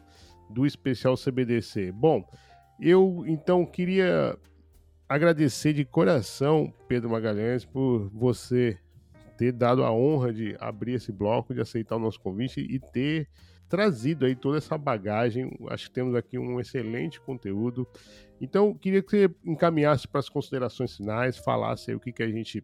do especial CBDC. Bom, eu então queria agradecer de coração, Pedro Magalhães, por você ter dado a honra de abrir esse bloco, de aceitar o nosso convite e ter trazido aí toda essa bagagem. Acho que temos aqui um excelente conteúdo. Então, queria que você encaminhasse para as considerações finais, falasse o que, que a gente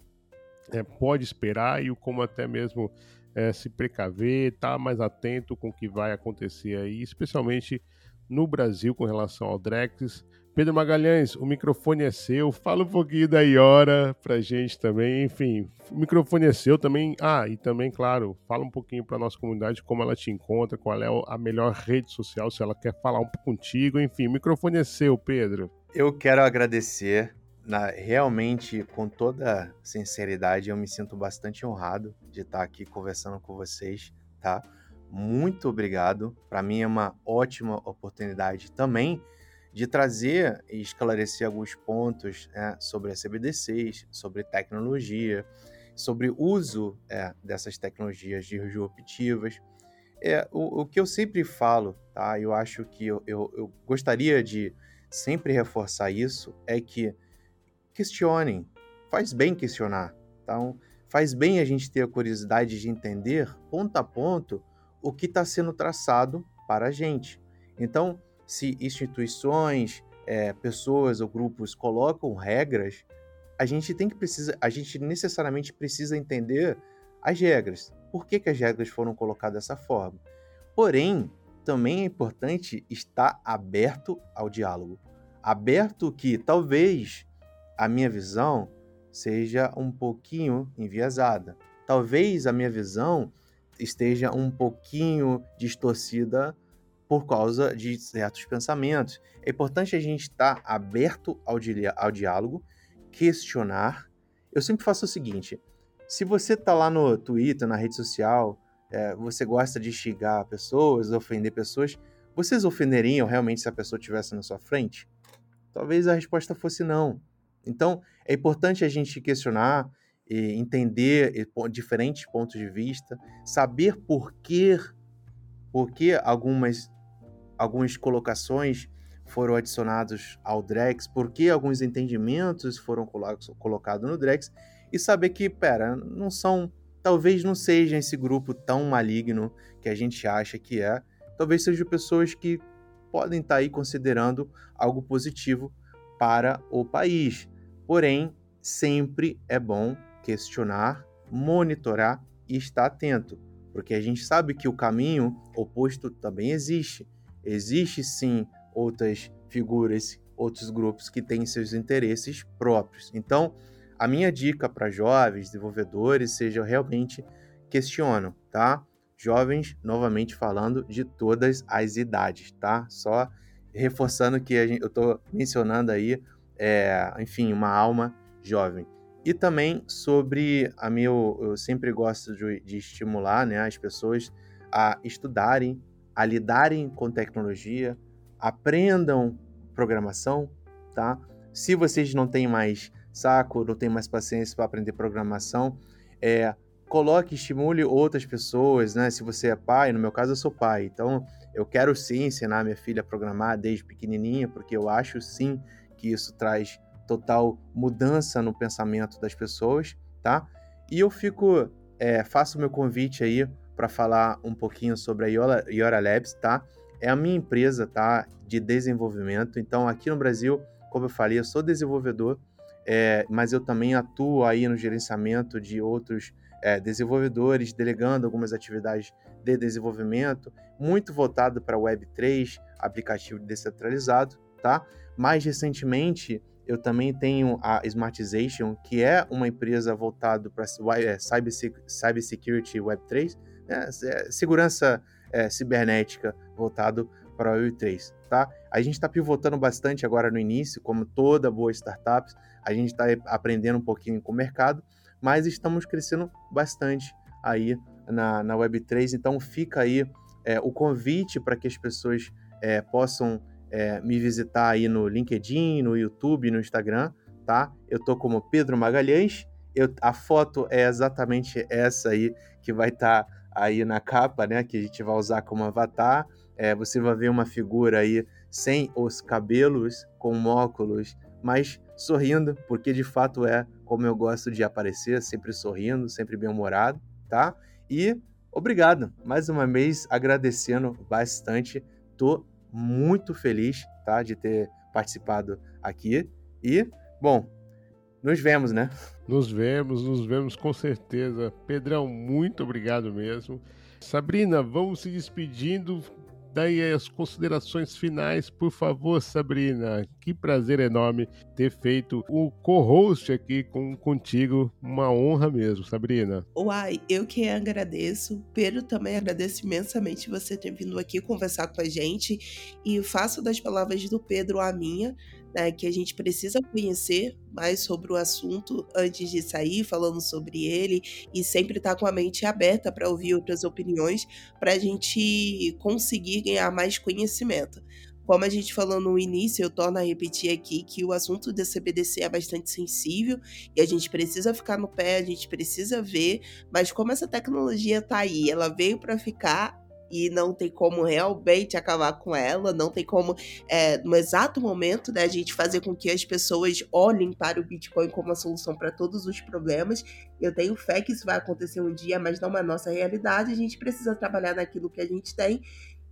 é, pode esperar e como até mesmo é, se precaver, estar tá mais atento com o que vai acontecer aí, especialmente no Brasil com relação ao Drex. Pedro Magalhães, o microfone é seu. Fala um pouquinho da Iora pra gente também. Enfim, o microfone é seu também. Ah, e também, claro, fala um pouquinho pra nossa comunidade como ela te encontra, qual é a melhor rede social, se ela quer falar um pouco contigo. Enfim, o microfone é seu, Pedro. Eu quero agradecer na, realmente, com toda sinceridade, eu me sinto bastante honrado de estar aqui conversando com vocês, tá? Muito obrigado. Para mim é uma ótima oportunidade também de trazer e esclarecer alguns pontos né, sobre a CBD6, sobre tecnologia, sobre uso é, dessas tecnologias disruptivas. É, o, o, que eu sempre falo, tá? Eu acho que eu, eu, eu gostaria de sempre reforçar isso, é que questionem. Faz bem questionar. Então, faz bem a gente ter a curiosidade de entender, ponto a ponto, o que está sendo traçado para a gente. Então, se instituições, é, pessoas ou grupos colocam regras, a gente tem que precisa, a gente necessariamente precisa entender as regras. Por que, que as regras foram colocadas dessa forma? Porém, também é importante estar aberto ao diálogo. Aberto que talvez a minha visão seja um pouquinho enviesada. talvez a minha visão esteja um pouquinho distorcida por causa de certos pensamentos. É importante a gente estar aberto ao, di ao diálogo, questionar. Eu sempre faço o seguinte: se você está lá no Twitter, na rede social, é, você gosta de xingar pessoas, ofender pessoas, vocês ofenderiam realmente se a pessoa estivesse na sua frente? Talvez a resposta fosse não. Então, é importante a gente questionar, entender diferentes pontos de vista, saber por que, por que algumas, algumas colocações foram adicionados ao Drex, por que alguns entendimentos foram colocados no Drex, e saber que, pera, não são, talvez não seja esse grupo tão maligno que a gente acha que é, talvez sejam pessoas que podem estar aí considerando algo positivo para o país. Porém, sempre é bom questionar, monitorar e estar atento, porque a gente sabe que o caminho oposto também existe. Existe sim outras figuras, outros grupos que têm seus interesses próprios. Então, a minha dica para jovens desenvolvedores seja realmente questionam, tá? Jovens, novamente falando de todas as idades, tá? Só reforçando que gente, eu estou mencionando aí, é, enfim, uma alma jovem. E também sobre a minha, eu sempre gosto de, de estimular né, as pessoas a estudarem, a lidarem com tecnologia, aprendam programação, tá? Se vocês não têm mais saco, não têm mais paciência para aprender programação, é, coloque, estimule outras pessoas, né? Se você é pai, no meu caso eu sou pai, então eu quero sim ensinar minha filha a programar desde pequenininha, porque eu acho sim que isso traz total mudança no pensamento das pessoas, tá? E eu fico, é, faço o meu convite aí para falar um pouquinho sobre a Iora Labs, tá? É a minha empresa, tá? De desenvolvimento. Então, aqui no Brasil, como eu falei, eu sou desenvolvedor, é, mas eu também atuo aí no gerenciamento de outros é, desenvolvedores, delegando algumas atividades de desenvolvimento, muito voltado para Web3, aplicativo descentralizado, tá? Mais recentemente, eu também tenho a Smartization, que é uma empresa voltada para é, Cybersecurity Web3, né? É, segurança é, cibernética voltado para o Web3. Tá? A gente está pivotando bastante agora no início, como toda boa startup, a gente está aprendendo um pouquinho com o mercado, mas estamos crescendo bastante aí na, na Web3, então fica aí é, o convite para que as pessoas é, possam é, me visitar aí no LinkedIn, no YouTube, no Instagram, tá? Eu tô como Pedro Magalhães. Eu, a foto é exatamente essa aí que vai estar tá aí na capa, né? Que a gente vai usar como avatar. É, você vai ver uma figura aí sem os cabelos, com óculos, mas sorrindo, porque de fato é como eu gosto de aparecer, sempre sorrindo, sempre bem-humorado, tá? E obrigado, mais uma vez agradecendo bastante. Tô muito feliz, tá, de ter participado aqui. E, bom, nos vemos, né? Nos vemos, nos vemos com certeza. Pedrão, muito obrigado mesmo. Sabrina, vamos se despedindo daí as considerações finais, por favor, Sabrina. Que prazer enorme ter feito o co-host aqui com, contigo. Uma honra mesmo, Sabrina. Uai, eu que agradeço. Pedro também agradeço imensamente você ter vindo aqui conversar com a gente. E faço das palavras do Pedro a minha né, que a gente precisa conhecer mais sobre o assunto antes de sair, falando sobre ele, e sempre estar tá com a mente aberta para ouvir outras opiniões, para a gente conseguir ganhar mais conhecimento. Como a gente falou no início, eu torno a repetir aqui que o assunto da CBDC é bastante sensível e a gente precisa ficar no pé, a gente precisa ver, mas como essa tecnologia está aí, ela veio para ficar, e não tem como realmente acabar com ela, não tem como, é, no exato momento, né, a gente fazer com que as pessoas olhem para o Bitcoin como a solução para todos os problemas. Eu tenho fé que isso vai acontecer um dia, mas não é nossa realidade. A gente precisa trabalhar naquilo que a gente tem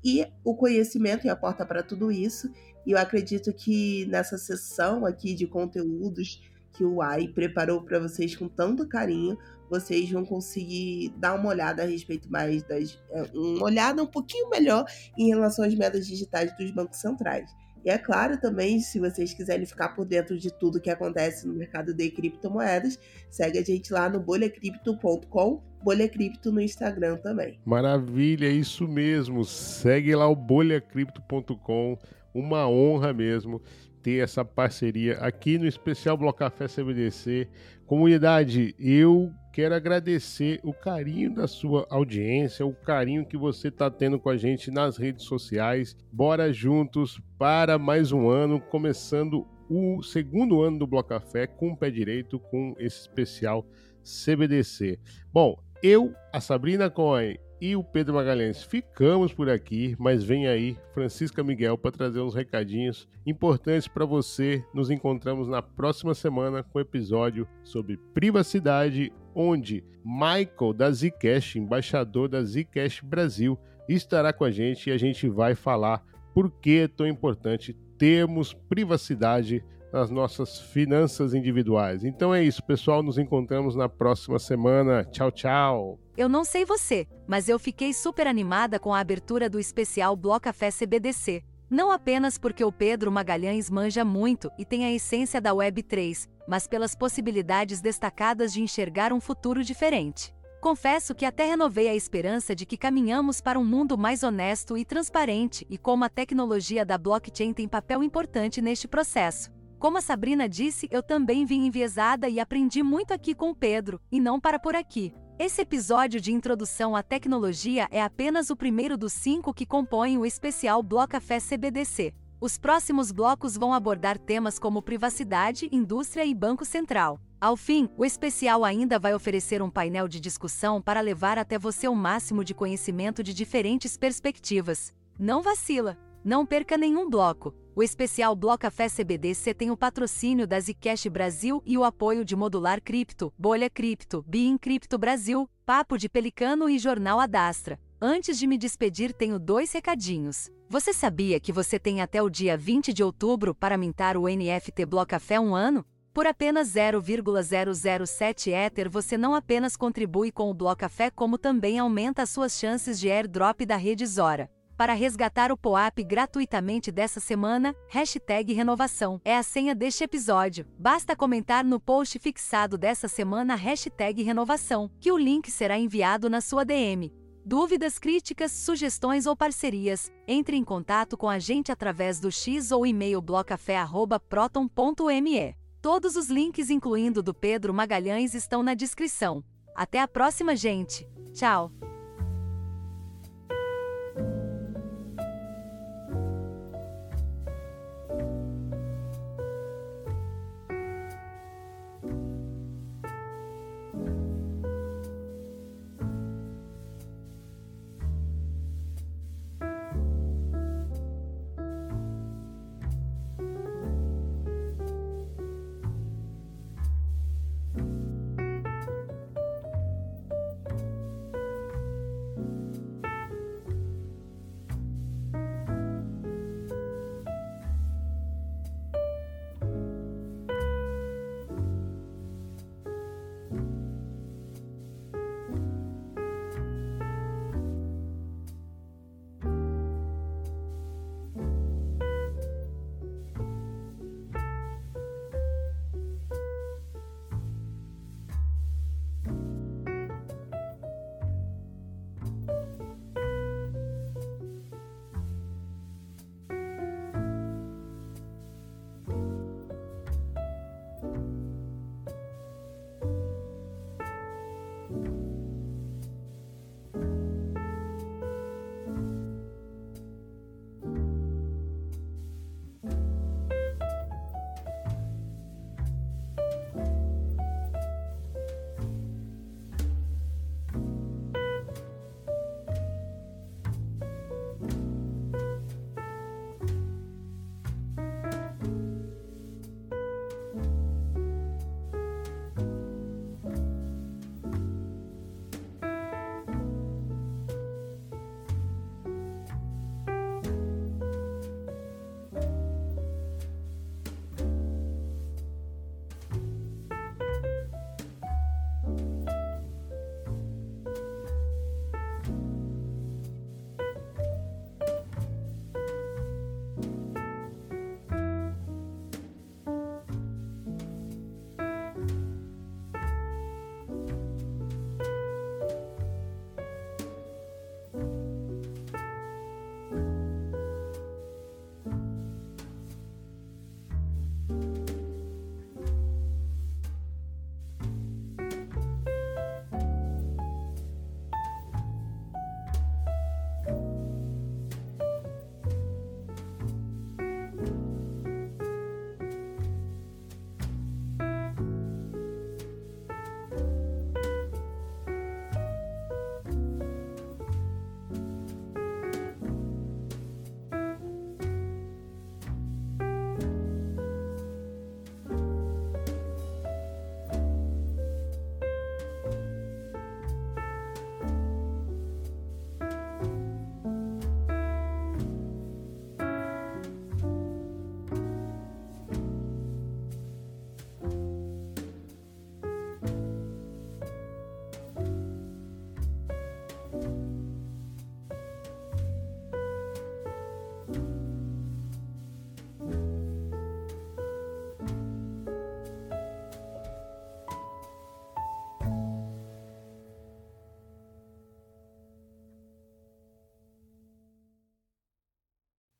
e o conhecimento é a porta para tudo isso. E eu acredito que nessa sessão aqui de conteúdos que o AI preparou para vocês com tanto carinho, vocês vão conseguir dar uma olhada a respeito mais das. É, uma olhada um pouquinho melhor em relação às metas digitais dos bancos centrais. E é claro também, se vocês quiserem ficar por dentro de tudo que acontece no mercado de criptomoedas, segue a gente lá no bolhacripto.com, Bolha Cripto no Instagram também. Maravilha, isso mesmo. Segue lá o bolhacripto.com. Uma honra mesmo ter essa parceria aqui no especial Bloco Café CBDC. Comunidade, eu quero agradecer o carinho da sua audiência, o carinho que você está tendo com a gente nas redes sociais. Bora juntos para mais um ano, começando o segundo ano do Bloco Café com o pé direito, com esse especial CBDC. Bom, eu, a Sabrina Cohen e o Pedro Magalhães ficamos por aqui, mas vem aí Francisca Miguel para trazer uns recadinhos importantes para você. Nos encontramos na próxima semana com o episódio sobre privacidade, onde Michael da Zcash, embaixador da Zcash Brasil, estará com a gente e a gente vai falar por que é tão importante termos privacidade nas nossas finanças individuais. Então é isso, pessoal. Nos encontramos na próxima semana. Tchau, tchau. Eu não sei você, mas eu fiquei super animada com a abertura do especial Bloco Café CBDC. Não apenas porque o Pedro Magalhães manja muito e tem a essência da Web3, mas pelas possibilidades destacadas de enxergar um futuro diferente. Confesso que até renovei a esperança de que caminhamos para um mundo mais honesto e transparente e como a tecnologia da blockchain tem papel importante neste processo. Como a Sabrina disse, eu também vim enviesada e aprendi muito aqui com o Pedro, e não para por aqui. Esse episódio de introdução à tecnologia é apenas o primeiro dos cinco que compõem o especial Bloco Café CBDC. Os próximos blocos vão abordar temas como privacidade, indústria e Banco Central. Ao fim, o especial ainda vai oferecer um painel de discussão para levar até você o máximo de conhecimento de diferentes perspectivas. Não vacila! Não perca nenhum bloco. O especial Bloco Café CBDC tem o patrocínio da Zcash Brasil e o apoio de Modular Cripto, Bolha Cripto, Bean Cripto Brasil, Papo de Pelicano e Jornal Adastra. Antes de me despedir, tenho dois recadinhos. Você sabia que você tem até o dia 20 de outubro para mintar o NFT Bloco Café um ano? Por apenas 0,007 Ether, você não apenas contribui com o Bloco Café, como também aumenta as suas chances de airdrop da rede Zora. Para resgatar o POAP gratuitamente dessa semana, hashtag renovação é a senha deste episódio. Basta comentar no post fixado dessa semana hashtag renovação, que o link será enviado na sua DM. Dúvidas, críticas, sugestões ou parcerias, entre em contato com a gente através do X ou e-mail blocafé.proton.me. Todos os links, incluindo do Pedro Magalhães, estão na descrição. Até a próxima, gente! Tchau!